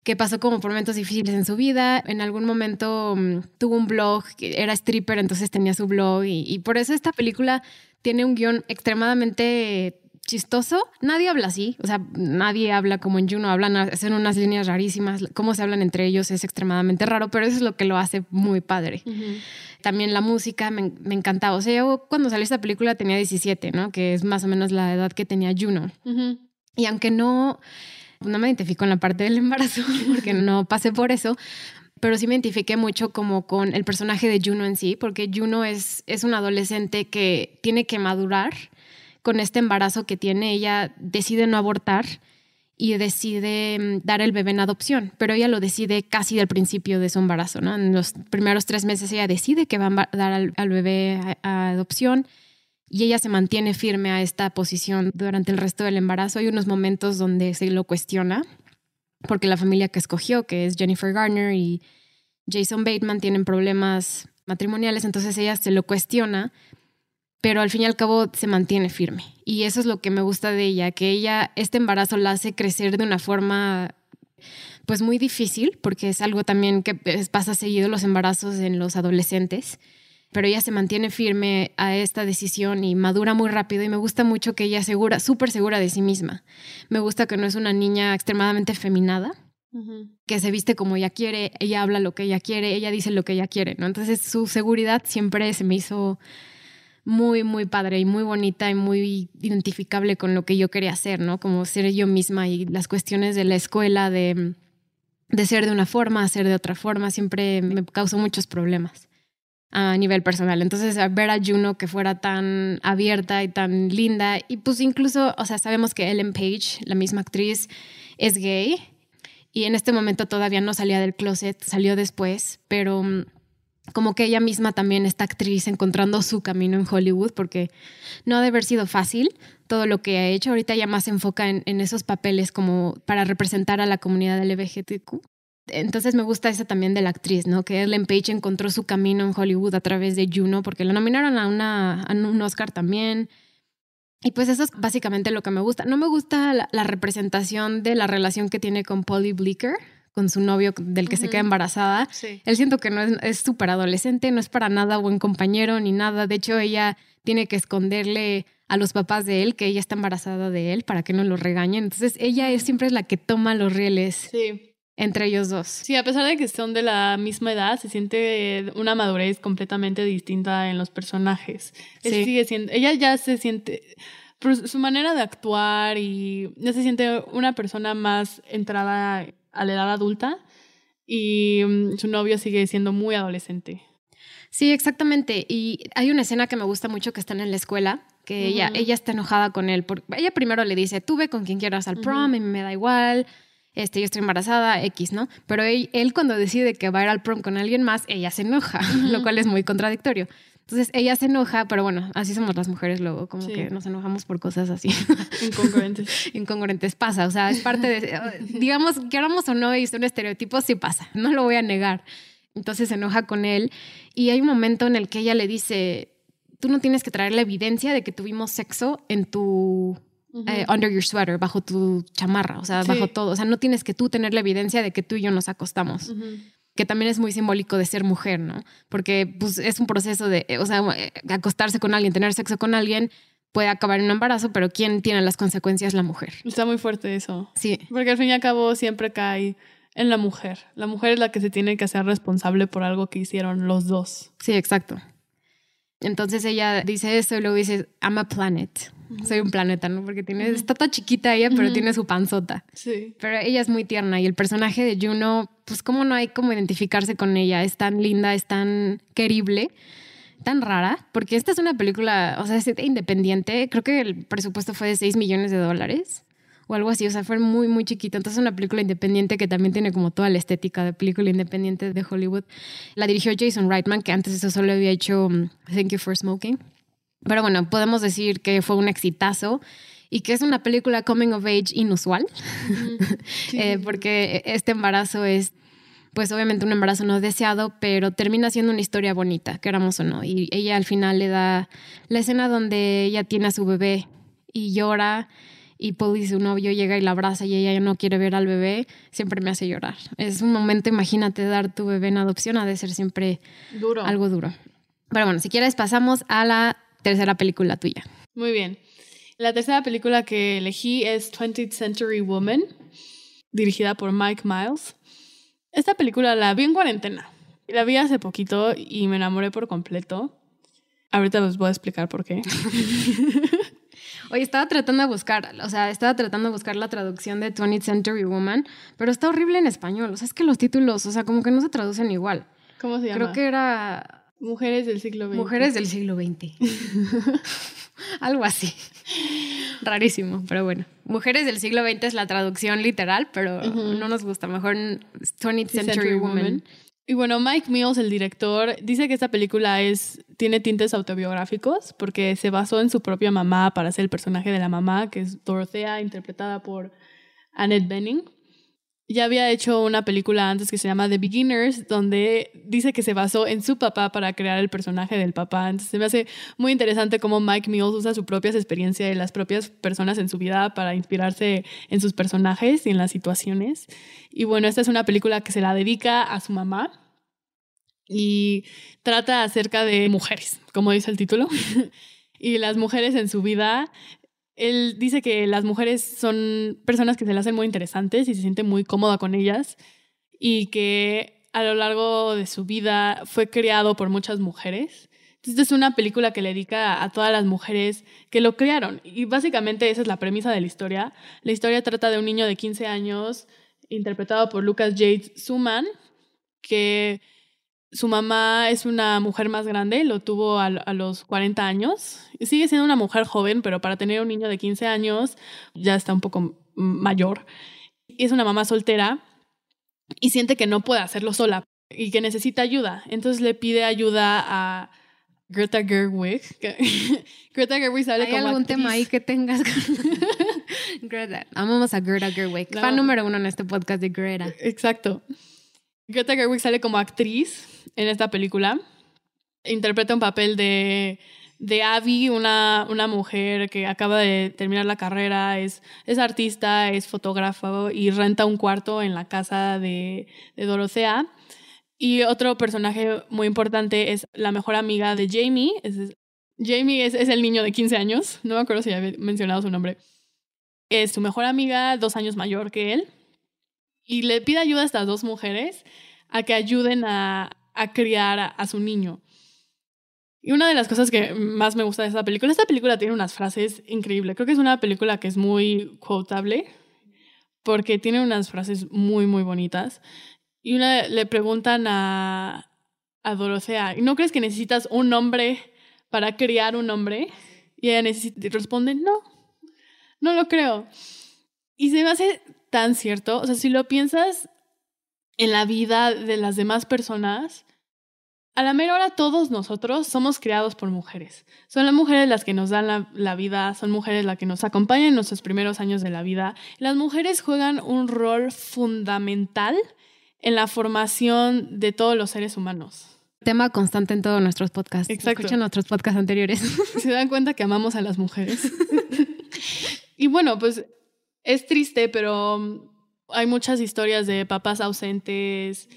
que pasó como por momentos difíciles en su vida. En algún momento mm, tuvo un blog, era stripper, entonces tenía su blog y, por eso esta película tiene un guion extremadamente chistoso. Nadie habla así, o sea, nadie habla como en Juno, hablan, hacen unas líneas rarísimas, cómo se hablan entre ellos es extremadamente raro, pero eso es lo que lo hace muy padre. También la música me, me, encantaba, o sea, yo cuando salió esta película tenía 17, ¿no? Que es más o menos la edad que tenía Juno. Y aunque no, no me identifico en la parte del embarazo, porque no pasé por eso, pero sí me identifiqué mucho como con el personaje de Juno en sí, porque Juno es, es una adolescente que tiene que madurar con este embarazo que tiene. Ella decide no abortar y decide mm, dar el bebé en adopción, pero ella lo decide casi del principio de su embarazo, ¿no? En los primeros tres meses ella decide que va a dar al, bebé a adopción y ella se mantiene firme a esta posición durante el resto del embarazo. Hay unos momentos donde se lo cuestiona, porque la familia que escogió, que es Jennifer Garner y Jason Bateman, tienen problemas matrimoniales, entonces ella se lo cuestiona, pero al fin y al cabo se mantiene firme. Y eso es lo que me gusta de ella, que ella, este embarazo la hace crecer de una forma pues muy difícil, porque es algo también que pasa seguido los embarazos en los adolescentes pero ella se mantiene firme a esta decisión y madura muy rápido y me gusta mucho que ella segura, súper segura de sí misma. Me gusta que no es una niña extremadamente feminada, que se viste como ella quiere, ella habla lo que ella quiere, ella dice lo que ella quiere, ¿no? Entonces su seguridad siempre se me hizo muy, muy padre y muy bonita y muy identificable con lo que yo quería hacer, ¿no? Como ser yo misma y las cuestiones de la escuela, de, de ser de una forma, ser de otra forma, siempre me causó muchos problemas a nivel personal. Entonces, ver a Juno que fuera tan abierta y tan linda, y pues incluso, o sea, sabemos que Ellen Page, la misma actriz, es gay, y en este momento todavía no salía del closet, salió después, pero mm, como que ella misma también, esta actriz, encontrando su camino en Hollywood, porque no ha de haber sido fácil todo lo que ha hecho. Ahorita ya más se enfoca en, esos papeles como para representar a la comunidad LGBTQ. Entonces me gusta esa también de la actriz, ¿no? Que Ellen Page encontró su camino en Hollywood a través de Juno, porque la nominaron a, una, a un Oscar también. Y pues eso es básicamente lo que me gusta. No me gusta la, representación de la relación que tiene con Polly Bleeker, con su novio del que se queda embarazada. Él siento que no es súper adolescente, no es para nada buen compañero ni nada. De hecho, ella tiene que esconderle a los papás de él que ella está embarazada de él para que no lo regañen. Entonces ella es, siempre es la que toma los rieles. Sí entre ellos dos. Sí, a pesar de que son de la misma edad, se siente una madurez completamente distinta en los personajes. Sí. sigue siendo, ella ya se siente, por su manera de actuar y ya se siente una persona más entrada a la edad adulta y mm, su novio sigue siendo muy adolescente. Sí, exactamente. Y hay una escena que me gusta mucho que están en la escuela, que ella, ella está enojada con él. Porque ella primero le dice, tú ve con quien quieras al prom y me da igual este, yo estoy embarazada, X, ¿no? Pero él, cuando decide que va a ir al prom con alguien más, ella se enoja, lo cual es muy contradictorio. Entonces ella se enoja, pero bueno, así somos las mujeres luego, como que nos enojamos por cosas así. Incongruentes. Incongruentes pasa, o sea, es parte de, digamos, queramos o no, y son estereotipos, sí pasa, no lo voy a negar. Entonces se enoja con él y hay un momento en el que ella le dice, tú no tienes que traer la evidencia de que tuvimos sexo en tu eh, under your sweater, bajo tu chamarra, o sea, bajo todo. O sea, no tienes que tú tener la evidencia de que tú y yo nos acostamos. Que también es muy simbólico de ser mujer, ¿no? Porque pues, es un proceso de, o sea, eh, acostarse con alguien, tener sexo con alguien, puede acabar en un embarazo, pero ¿quién tiene las consecuencias? La mujer. Está muy fuerte eso. Sí. Porque al fin y al cabo siempre cae en la mujer. La mujer es la que se tiene que hacer responsable por algo que hicieron los dos. Sí, exacto. Entonces ella dice eso y luego dice, I'm a planet soy un planeta, ¿no? Porque tiene, está toda chiquita ella, pero tiene su panzota. Sí. Pero ella es muy tierna y el personaje de Juno, pues cómo no hay como identificarse con ella, es tan linda, es tan querible, tan rara, porque esta es una película, o sea, es independiente, creo que el presupuesto fue de 6 millones de dólares o algo así, o sea, fue muy, muy chiquita. Entonces es una película independiente que también tiene como toda la estética de película independiente de Hollywood. La dirigió Jason Reitman, que antes eso solo había hecho um, Thank You for Smoking. Pero bueno, podemos decir que fue un exitazo y que es una película coming of age inusual, eh, porque este embarazo es pues obviamente un embarazo no deseado, pero termina siendo una historia bonita, queramos o no. Y ella al final le da la escena donde ella tiene a su bebé y llora y Paul y su novio llega y la abraza y ella ya no quiere ver al bebé, siempre me hace llorar. Es un momento, imagínate, dar tu bebé en adopción ha de ser siempre Duro. algo duro. Pero bueno, si quieres pasamos a la tercera película tuya. Muy bien. La tercera película que elegí es 20th Century Woman, dirigida por Mike Miles. Esta película la vi en cuarentena. La vi hace poquito y me enamoré por completo. Ahorita les voy a explicar por qué. Oye, estaba tratando de buscar, o sea, estaba tratando de buscar la traducción de 20th Century Woman, pero está horrible en español. O sea, es que los títulos, o sea, como que no se traducen igual. ¿Cómo se llama? Creo que era Mujeres del siglo XX. Mujeres del siglo XX. Algo así. Rarísimo, pero bueno. Mujeres del siglo XX es la traducción literal, pero no nos gusta. Mejor 20th Century, Woman. Y bueno, Mike Mills, el director, dice que esta película es, tiene tintes autobiográficos porque se basó en su propia mamá para hacer el personaje de la mamá, que es Dorothea, interpretada por Annette Bening. Ya había hecho una película antes que se llama The Beginners, donde dice que se basó en su papá para crear el personaje del papá. Entonces se me hace muy interesante cómo Mike Mills usa sus propias experiencias y las propias personas en su vida para inspirarse en sus personajes y en las situaciones. Y bueno, esta es una película que se la dedica a su mamá y trata acerca de mujeres, como dice el título. y las mujeres en su vida él dice que las mujeres son personas que se le hacen muy interesantes y se siente muy cómoda con ellas y que a lo largo de su vida fue criado por muchas mujeres. Entonces es una película que le dedica a todas las mujeres que lo criaron y básicamente esa es la premisa de la historia. La historia trata de un niño de 15 años interpretado por Lucas Jade Suman que su mamá es una mujer más grande, lo tuvo a, los 40 años. Sigue siendo una mujer joven, pero para tener un niño de 15 años ya está un poco mayor. Y es una mamá soltera y siente que no puede hacerlo sola y que necesita ayuda. Entonces le pide ayuda a Greta Gerwig. Greta Gerwig sale ¿Hay algún tema ahí que tengas? Greta. Amamos a Greta Gerwig. Fan número uno en este podcast de Greta. Exacto. Greta Gerwig sale como actriz en esta película. Interpreta un papel de, de Abby, una, una mujer que acaba de terminar la carrera, es, es artista, es fotógrafo y renta un cuarto en la casa de, de Dorothea. Y otro personaje muy importante es la mejor amiga de Jamie. Jamie es, es, el niño de 15 años, no me acuerdo si había mencionado su nombre. Es su mejor amiga, dos años mayor que él. Y le pide ayuda a estas dos mujeres a que ayuden a, a criar a, su niño. Y una de las cosas que más me gusta de esta película, esta película tiene unas frases increíbles. Creo que es una película que es muy quotable porque tiene unas frases muy, muy bonitas. Y una le preguntan a, a Dorothea, ¿no crees que necesitas un hombre para criar un hombre? Y ella responde, no, no lo creo. Y se me hace tan cierto. O sea, si lo piensas en la vida de las demás personas, a la mera hora todos nosotros somos criados por mujeres. Son las mujeres las que nos dan la, vida, son mujeres las que nos acompañan en nuestros primeros años de la vida. Las mujeres juegan un rol fundamental en la formación de todos los seres humanos. Tema constante en todos nuestros podcasts. Exacto. Escuchen nuestros podcasts anteriores. Se dan cuenta que amamos a las mujeres. y bueno, pues es triste, pero hay muchas historias de papás ausentes,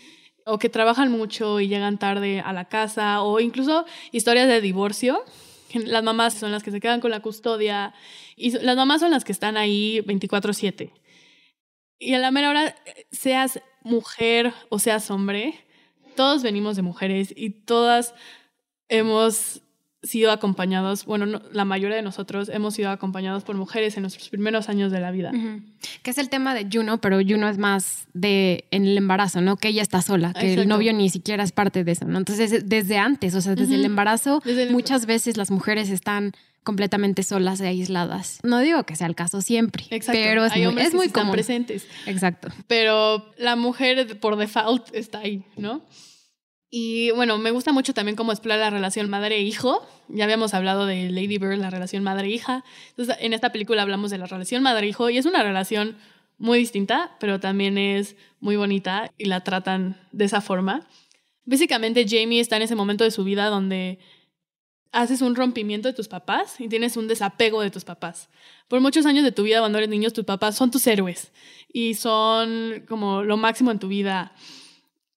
o que trabajan mucho y llegan tarde a la casa, o incluso historias de divorcio. Las mamás son las que se quedan con la custodia y las mamás son las que están ahí 24/7. Y a la mera hora, seas mujer o seas hombre, todos venimos de mujeres y todas hemos sido acompañados, bueno, la mayoría de nosotros hemos sido acompañados por mujeres en nuestros primeros años de la vida. Que es el tema de Juno, pero Juno es más de en el embarazo, ¿no? Que ella está sola, que el novio ni siquiera es parte de eso, ¿no? Entonces, desde antes, o sea, desde el embarazo, muchas veces las mujeres están completamente solas y aisladas. No digo que sea el caso siempre, pero es muy, es muy común. presentes. Exacto. Pero la mujer por default está ahí, ¿no? Y bueno, me gusta mucho también cómo explora la relación madre-hijo. Ya habíamos hablado de Lady Bird, la relación madre-hija. Entonces, en esta película hablamos de la relación madre-hijo y es una relación muy distinta, pero también es muy bonita y la tratan de esa forma. Básicamente Jamie está en ese momento de su vida donde haces un rompimiento de tus papás y tienes un desapego de tus papás. Por muchos años de tu vida, cuando eres niño, tus papás son tus héroes y son como lo máximo en tu vida.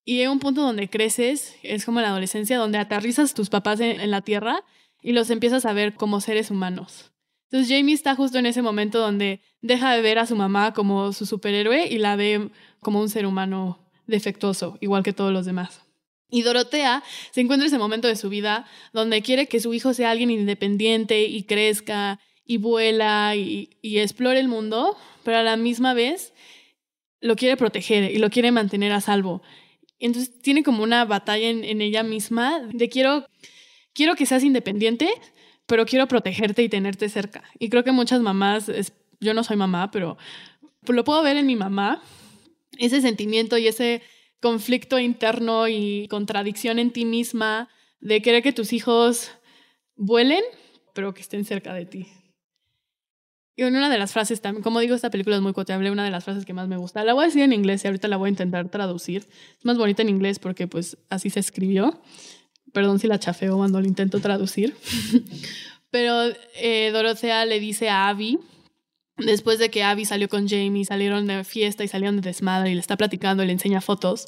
Y hay un punto donde creces, es como la adolescencia, donde aterrizas tus papás en, la tierra y los empiezas a ver como seres humanos. Entonces Jamie está justo en ese momento donde deja de ver a su mamá como su superhéroe y la ve como un ser humano defectuoso, igual que todos los demás. Y Dorotea se encuentra en ese momento de su vida donde quiere que su hijo sea alguien independiente y crezca y vuela y, y explore el mundo, pero a la misma vez lo quiere proteger y lo quiere mantener a salvo. Entonces tiene como una batalla en, ella misma de quiero, quiero que seas independiente, pero quiero protegerte y tenerte cerca. Y creo que muchas mamás, yo no soy mamá, pero lo puedo ver en mi mamá, ese sentimiento y ese conflicto interno y contradicción en ti misma de querer que tus hijos vuelen, pero que estén cerca de ti. Y una de las frases también, como digo, esta película es muy coteable, una de las frases que más me gusta, la voy a decir en inglés y ahorita la voy a intentar traducir. Es más bonita en inglés porque pues así se escribió. Perdón si la chafeo cuando lo intento traducir. Pero eh, Dorothea le dice a Abby, después de que Abby salió con Jamie, salieron de fiesta y salieron de desmadre y le está platicando y le enseña fotos,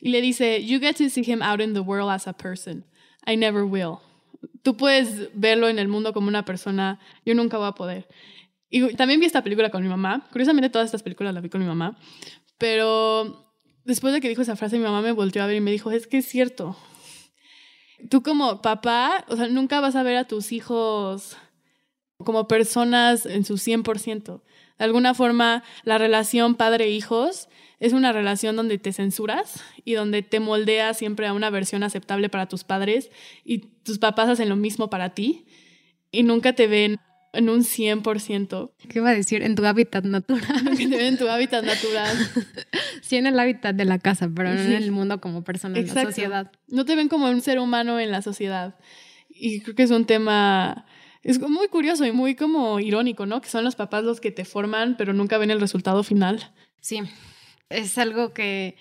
y le dice, You get to see him out in the world as a person. I never will. Tú puedes verlo en el mundo como una persona, yo nunca voy a poder. Y también vi esta película con mi mamá. Curiosamente, todas estas películas las vi con mi mamá. Pero después de que dijo esa frase, mi mamá me volteó a ver y me dijo: Es que es cierto tú como papá, o sea, nunca vas a ver a tus hijos como personas en su 100%. De alguna forma, la relación padre-hijos es una relación donde te censuras y donde te moldeas siempre a una versión aceptable para tus padres y tus papás hacen lo mismo para ti y nunca te ven en un 100%. ¿Qué iba a decir? En tu hábitat natural. en tu hábitat natural. sí, en el hábitat de la casa, pero no en el mundo como persona, en la sociedad. No te ven como un ser humano en la sociedad. Y creo que es un tema... Es muy curioso y muy como irónico, ¿no? Que son los papás los que te forman, pero nunca ven el resultado final. Sí, es algo que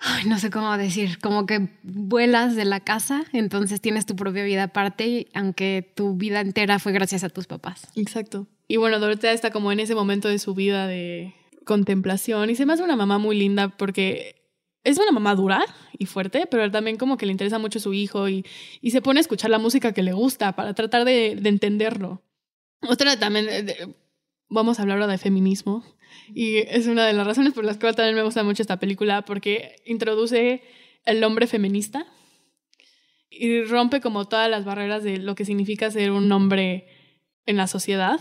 ay, no sé cómo decir, como que vuelas de la casa, entonces tienes tu propia vida aparte, aunque tu vida entera fue gracias a tus papás. Exacto. Y bueno, Dorotea está como en ese momento de su vida de contemplación y se me hace una mamá muy linda porque es una mamá dura y fuerte, pero también como que le interesa mucho su hijo y, y se pone a escuchar la música que le gusta para tratar de, de entenderlo. Otra también, vamos a hablar ahora de feminismo. Y es una de las razones por las cuales también me gusta mucho esta película, porque introduce el hombre feminista y rompe como todas las barreras de lo que significa ser un hombre en la sociedad.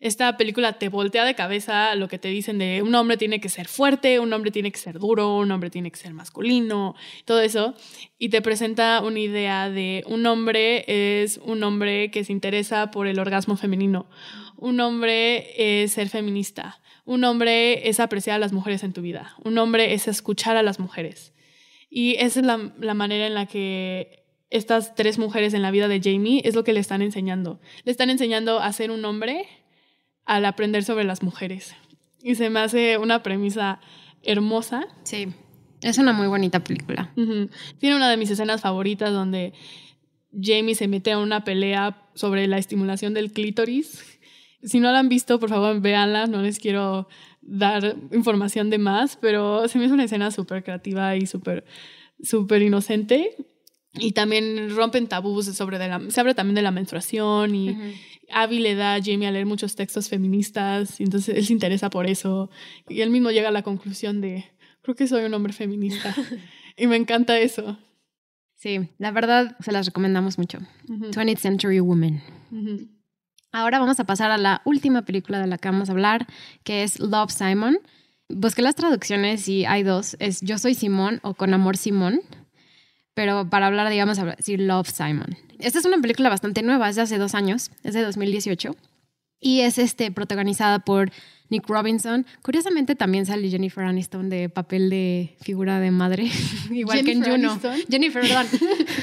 Esta película te voltea de cabeza lo que te dicen de un hombre tiene que ser fuerte, un hombre tiene que ser duro, un hombre tiene que ser masculino, todo eso, y te presenta una idea de un hombre es un hombre que se interesa por el orgasmo femenino, un hombre es ser feminista, un hombre es apreciar a las mujeres en tu vida, un hombre es escuchar a las mujeres. Y esa es la, la, manera en la que estas tres mujeres en la vida de Jamie es lo que le están enseñando. Le están enseñando a ser un hombre al aprender sobre las mujeres. Y se me hace una premisa hermosa. Sí, es una muy bonita película. Uh -huh. Tiene una de mis escenas favoritas donde Jamie se mete a una pelea sobre la estimulación del clítoris si no la han visto, por favor, véanla. No les quiero dar información de más, pero se me hizo una escena súper creativa y súper súper inocente. Y también rompen tabús sobre de la, se habla también de la menstruación y uh -huh. Abby le da a Jamie a leer muchos textos feministas y entonces él se interesa por eso y él mismo llega a la conclusión de creo que soy un hombre feminista y me encanta eso. Sí, la verdad se las recomendamos mucho. Uh -huh. 20th Century Woman. Uh -huh. Ahora vamos a pasar a la última película de la que vamos a hablar, que es Love Simon. Busqué las traducciones y hay dos, es Yo soy Simón o Con amor Simón, pero para hablar, digamos, decir Love Simon. Esta es una película bastante nueva, es de hace dos años, es de 2018. Y es este, protagonizada por Nick Robinson. Curiosamente también sale Jennifer Aniston de papel de figura de madre, igual que en Juno. Aniston. Jennifer, perdón.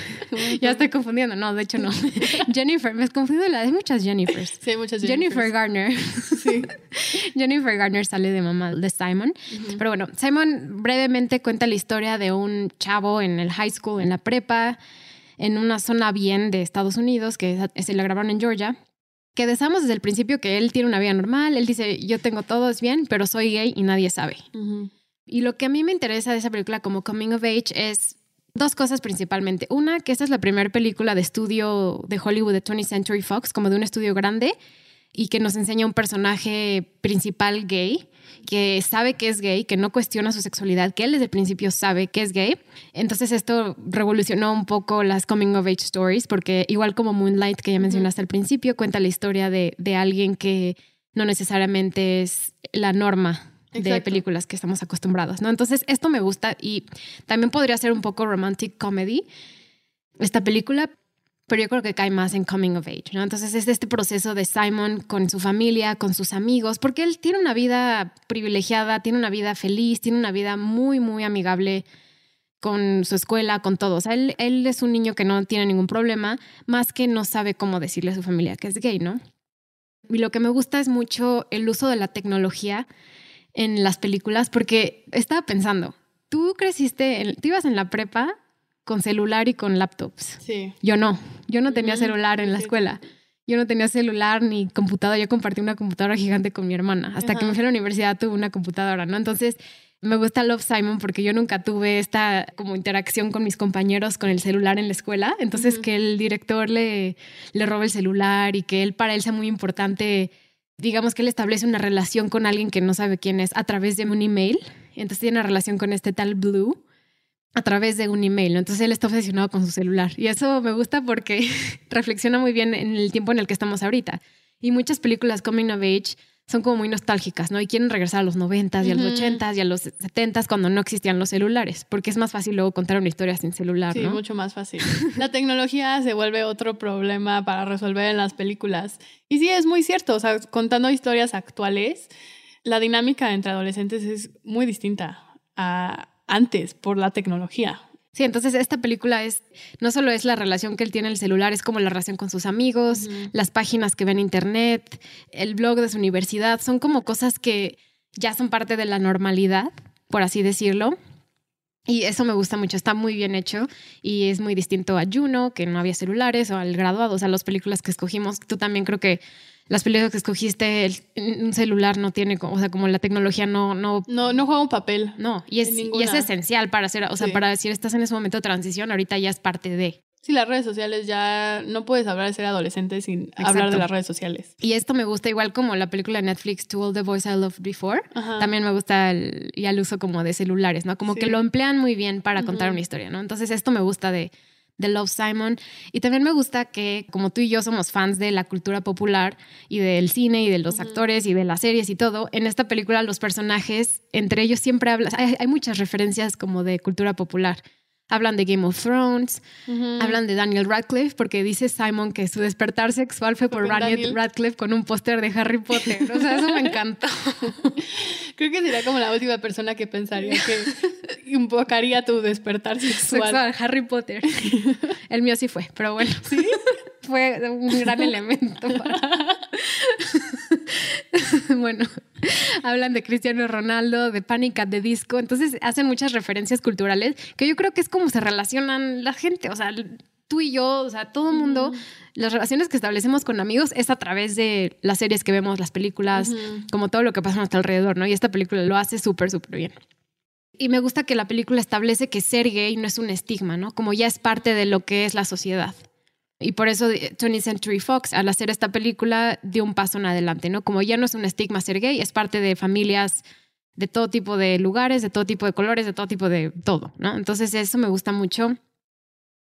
ya estoy confundiendo. No, de hecho no. Jennifer, me he confundido. la- Hay muchas Jennifers. Sí, hay muchas Jennifer Jennifers. Garner. Sí. Jennifer Garner sale de mamá de Simon. Pero bueno, Simon brevemente cuenta la historia de un chavo en el high school, en la prepa, en una zona bien de Estados Unidos, que se la grabaron en Georgia. Que deseamos desde el principio que él tiene una vida normal. Él dice, yo tengo todo, es bien, pero soy gay y nadie sabe. Y lo que a mí me interesa de esa película como Coming of Age es dos cosas principalmente. Una, que esta es la primera película de estudio de Hollywood de 20th Century Fox, como de un estudio grande, y que nos enseña un personaje principal gay, que sabe que es gay, que no cuestiona su sexualidad, que él desde el principio sabe que es gay. Entonces esto revolucionó un poco las Coming of Age Stories, porque igual como Moonlight, que ya mencionaste al principio, cuenta la historia de, de alguien que no necesariamente es la norma de Exacto. películas que estamos acostumbrados, ¿no? Entonces, esto me gusta y también podría ser un poco romantic comedy esta película, pero yo creo que cae más en coming of age, ¿no? Entonces, es este proceso de Simon con su familia, con sus amigos, porque él tiene una vida privilegiada, tiene una vida feliz, tiene una vida muy, muy amigable con su escuela, con todo. O sea, él, es un niño que no tiene ningún problema, más que no sabe cómo decirle a su familia que es gay, ¿no? Y lo que me gusta es mucho el uso de la tecnología en las películas, porque estaba pensando, tú creciste, en- tú ibas en la prepa con celular y con laptops. Sí. Yo no, yo no tenía celular en la escuela. Yo no tenía celular ni computadora, yo compartí una computadora gigante con mi hermana. Hasta que me fui a la universidad tuve una computadora, ¿no? Entonces, me gusta Love Simon porque yo nunca tuve esta como interacción con mis compañeros con el celular en la escuela. Entonces, que el director le, le robe el celular y que él para él sea muy importante, digamos que él establece una relación con alguien que no sabe quién es a través de un email. Entonces, tiene una relación con este tal Blue a través de un email. ¿no? Entonces él está obsesionado con su celular. Y eso me gusta porque reflexiona muy bien en el tiempo en el que estamos ahorita. Y muchas películas coming of age son como muy nostálgicas, ¿no? Y quieren regresar a los 90s y a los Ujú. 80s y a los 70s cuando no existían los celulares, porque es más fácil luego contar una historia sin celular, Sí, ¿no? mucho más fácil. La tecnología se vuelve otro problema para resolver en las películas. Y sí, es muy cierto. O sea, contando historias actuales, la dinámica entre adolescentes es muy distinta a antes por la tecnología. Sí, entonces esta película es no solo es la relación que él tiene en el celular, es como la relación con sus amigos, las páginas que ven en internet, el blog de su universidad, son como cosas que ya son parte de la normalidad, por así decirlo. Y eso me gusta mucho, está muy bien hecho y es muy distinto a Juno, que no había celulares, o al graduado, o sea, las películas que escogimos. Tú también creo que las películas que escogiste, el- un celular no tiene, o sea, como la tecnología no, no No, no juega un papel. no, y es, y es esencial para hacer, o sea, Sí. para decir estás en ese momento de transición, ahorita ya es parte de. Sí, las redes sociales ya no puedes hablar de ser adolescente sin hablar de las redes sociales. Y esto me gusta igual como la película de Netflix To All the Boys I Loved Before. Ajá. También me gusta el, y el uso como de celulares, ¿no? Como Sí. que lo emplean muy bien para contar una historia, ¿no? Entonces esto me gusta de, de Love Simon. Y también me gusta que como tú y yo somos fans de la cultura popular y del cine y de los actores y de las series y todo, en esta película los personajes, entre ellos siempre hablan, hay, hay muchas referencias como de cultura popular. Hablan de Game of Thrones. Hablan de Daniel Radcliffe porque dice Simon que su despertar sexual fue por Daniel. Radcliffe con un póster de Harry Potter. O sea, eso me encantó. Creo que sería como la última persona que pensaría que invocaría tu despertar sexual. Sexual, Harry Potter. El mío sí fue, pero bueno. ¿Sí? Fue un gran elemento. para- bueno, hablan de Cristiano Ronaldo, de Panic at the Disco. Entonces hacen muchas referencias culturales que yo creo que es como se relacionan la gente. O sea, tú y yo, o sea, todo el mundo, las relaciones que establecemos con amigos es a través de las series que vemos, las películas, como todo lo que pasa a nuestro alrededor, ¿no? Y esta película lo hace súper, súper bien. Y me gusta que la película establece que ser gay no es un estigma, ¿no? Como ya es parte de lo que es la sociedad. Y por eso eh, 20th Century Fox, al hacer esta película, dio un paso en adelante, ¿no? Como ya no es un estigma ser gay, es parte de familias de todo tipo de lugares, de todo tipo de colores, de todo tipo de todo, ¿no? Entonces eso me gusta mucho.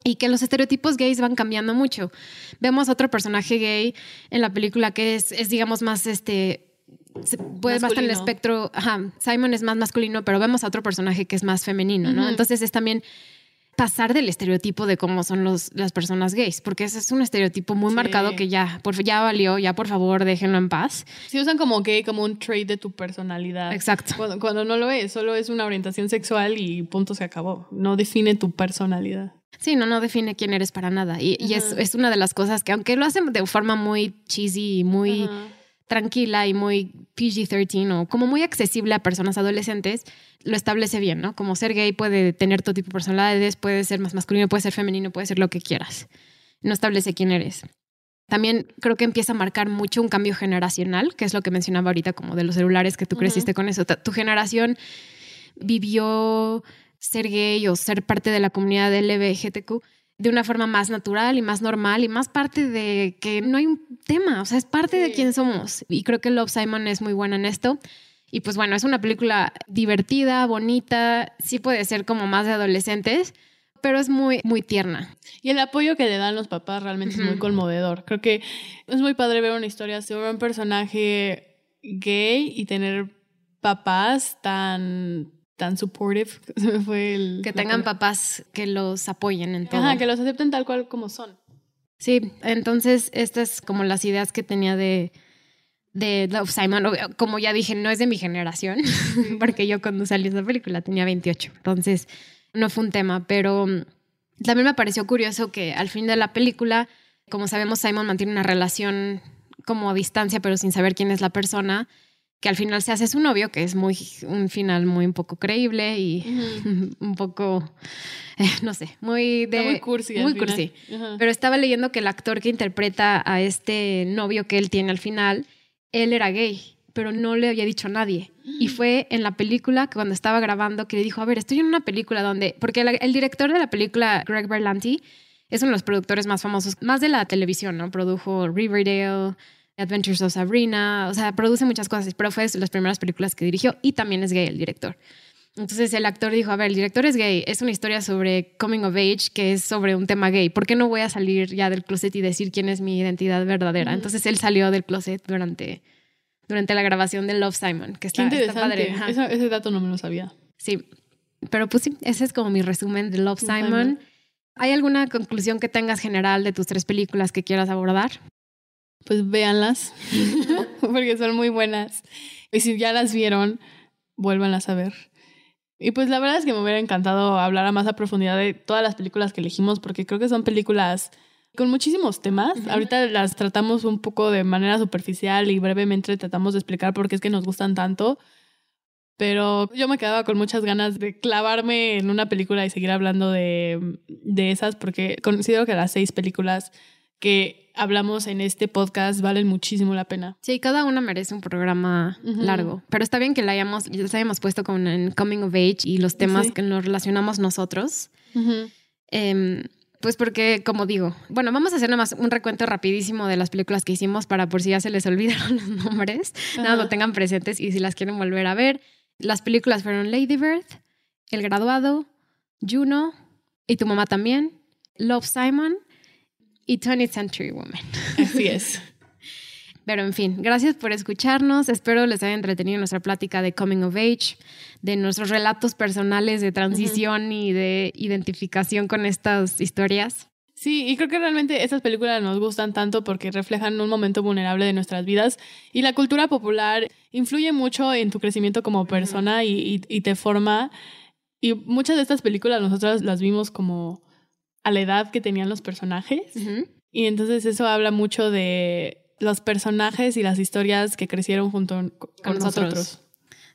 Y que los estereotipos gays van cambiando mucho. Vemos otro personaje gay en la película que es, es digamos, más este. se- Puede más en el espectro. Ajá, Simon es más masculino, pero vemos a otro personaje que es más femenino, ¿no? Entonces es también pasar del estereotipo de cómo son los, las personas gays, porque ese es un estereotipo muy marcado que ya, por, ya valió, ya por favor déjenlo en paz. Sí usan como gay como un trait de tu personalidad. Exacto. Cuando, cuando no lo es, solo es una orientación sexual y punto se acabó. No define tu personalidad. Sí, no, no define quién eres para nada. Y, y es, es, una de las cosas que, aunque lo hacen de forma muy cheesy y muy. Tranquila y muy PG-13 o como muy accesible a personas adolescentes, lo establece bien, ¿no? Como ser gay puede tener todo tipo de personalidades, puede ser más masculino, puede ser femenino, puede ser lo que quieras. No establece quién eres. También creo que empieza a marcar mucho un cambio generacional, que es lo que mencionaba ahorita, como de los celulares, que tú creciste uh -huh. con eso. Tu generación vivió ser gay o ser parte de la comunidad LGBTQ de una forma más natural y más normal y más parte de que no hay un tema, o sea, es parte sí. de quién somos. Y creo que Love Simon es muy buena en esto. Y pues bueno, es una película divertida, bonita, sí puede ser como más de adolescentes, pero es muy, muy tierna. Y el apoyo que le dan los papás realmente uh -huh. es muy conmovedor. Creo que es muy padre ver una historia sobre un personaje gay y tener papás tan tan supportive. Se me fue el. Que tengan papás que los apoyen en todo. Ajá, que los acepten tal cual como son. Sí, entonces estas es como las ideas que tenía de, de Love Simon. Como ya dije, no es de mi generación, porque yo cuando salió esa película tenía 28. Entonces no fue un tema, pero también me pareció curioso que al fin de la película, como sabemos, Simon mantiene una relación como a distancia, pero sin saber quién es la persona que al final se hace su novio, que es muy un final muy un poco creíble y un poco, eh, no sé, muy de... Está muy cursi. Muy cursi. Pero estaba leyendo que el actor que interpreta a este novio que él tiene al final, él era gay, pero no le había dicho a nadie. Y fue en la película que cuando estaba grabando que le dijo, a ver, estoy en una película donde... Porque la, el director de la película, Greg Berlanti, es uno de los productores más famosos, más de la televisión, ¿no? Produjo Riverdale... Adventures of Sabrina, o sea, produce muchas cosas, pero fue de las primeras películas que dirigió y también es gay el director. Entonces el actor dijo, a ver, el director es gay, es una historia sobre coming of age que es sobre un tema gay, ¿por qué no voy a salir ya del closet y decir quién es mi identidad verdadera? Mm. Entonces él salió del closet durante, durante la grabación de Love Simon, que está, qué está padre. Ese dato no me lo sabía. Sí, pero pues sí, ese es como mi resumen de Love Simon. Simon. ¿Hay alguna conclusión que tengas general de tus tres películas que quieras abordar? Pues véanlas, porque son muy buenas. Y si ya las vieron, vuélvanlas a ver. Y pues la verdad es que me hubiera encantado hablar a más a profundidad de todas las películas que elegimos, porque creo que son películas con muchísimos temas. Uh -huh. Ahorita las tratamos un poco de manera superficial y brevemente tratamos de explicar por qué es que nos gustan tanto. Pero yo me quedaba con muchas ganas de clavarme en una película y seguir hablando de, de esas, porque considero que las seis películas que hablamos en este podcast valen muchísimo la pena. Sí, cada una merece un programa uh -huh. largo, pero está bien que la hayamos, les hayamos puesto con en Coming of Age y los temas sí. que nos relacionamos nosotros. Uh -huh. eh, pues porque, como digo, bueno, vamos a hacer nada más un recuento rapidísimo de las películas que hicimos para por si ya se les olvidaron los nombres, uh -huh. nada lo tengan presentes y si las quieren volver a ver. Las películas fueron Lady Bird, El Graduado, Juno y Tu Mamá también, Love Simon, y 20th Century Woman. Así es. Pero en fin, gracias por escucharnos. Espero les haya entretenido nuestra plática de Coming of Age, de nuestros relatos personales de transición uh -huh. y de identificación con estas historias. Sí, y creo que realmente estas películas nos gustan tanto porque reflejan un momento vulnerable de nuestras vidas y la cultura popular influye mucho en tu crecimiento como persona uh -huh. y, y, y te forma. Y muchas de estas películas nosotros las vimos como a la edad que tenían los personajes. Uh -huh. Y entonces eso habla mucho de los personajes y las historias que crecieron junto con, con nosotros. nosotros.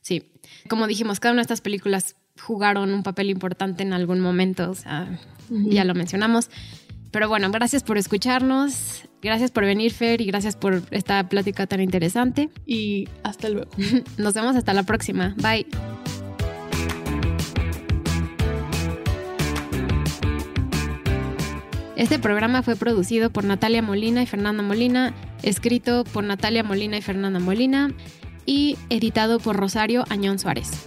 Sí, como dijimos, cada una de estas películas jugaron un papel importante en algún momento, o sea, uh -huh. ya lo mencionamos. Pero bueno, gracias por escucharnos, gracias por venir, Fer, y gracias por esta plática tan interesante. Y hasta luego. Nos vemos hasta la próxima. Bye. Este programa fue producido por Natalia Molina y Fernanda Molina, escrito por Natalia Molina y Fernanda Molina y editado por Rosario Añón Suárez.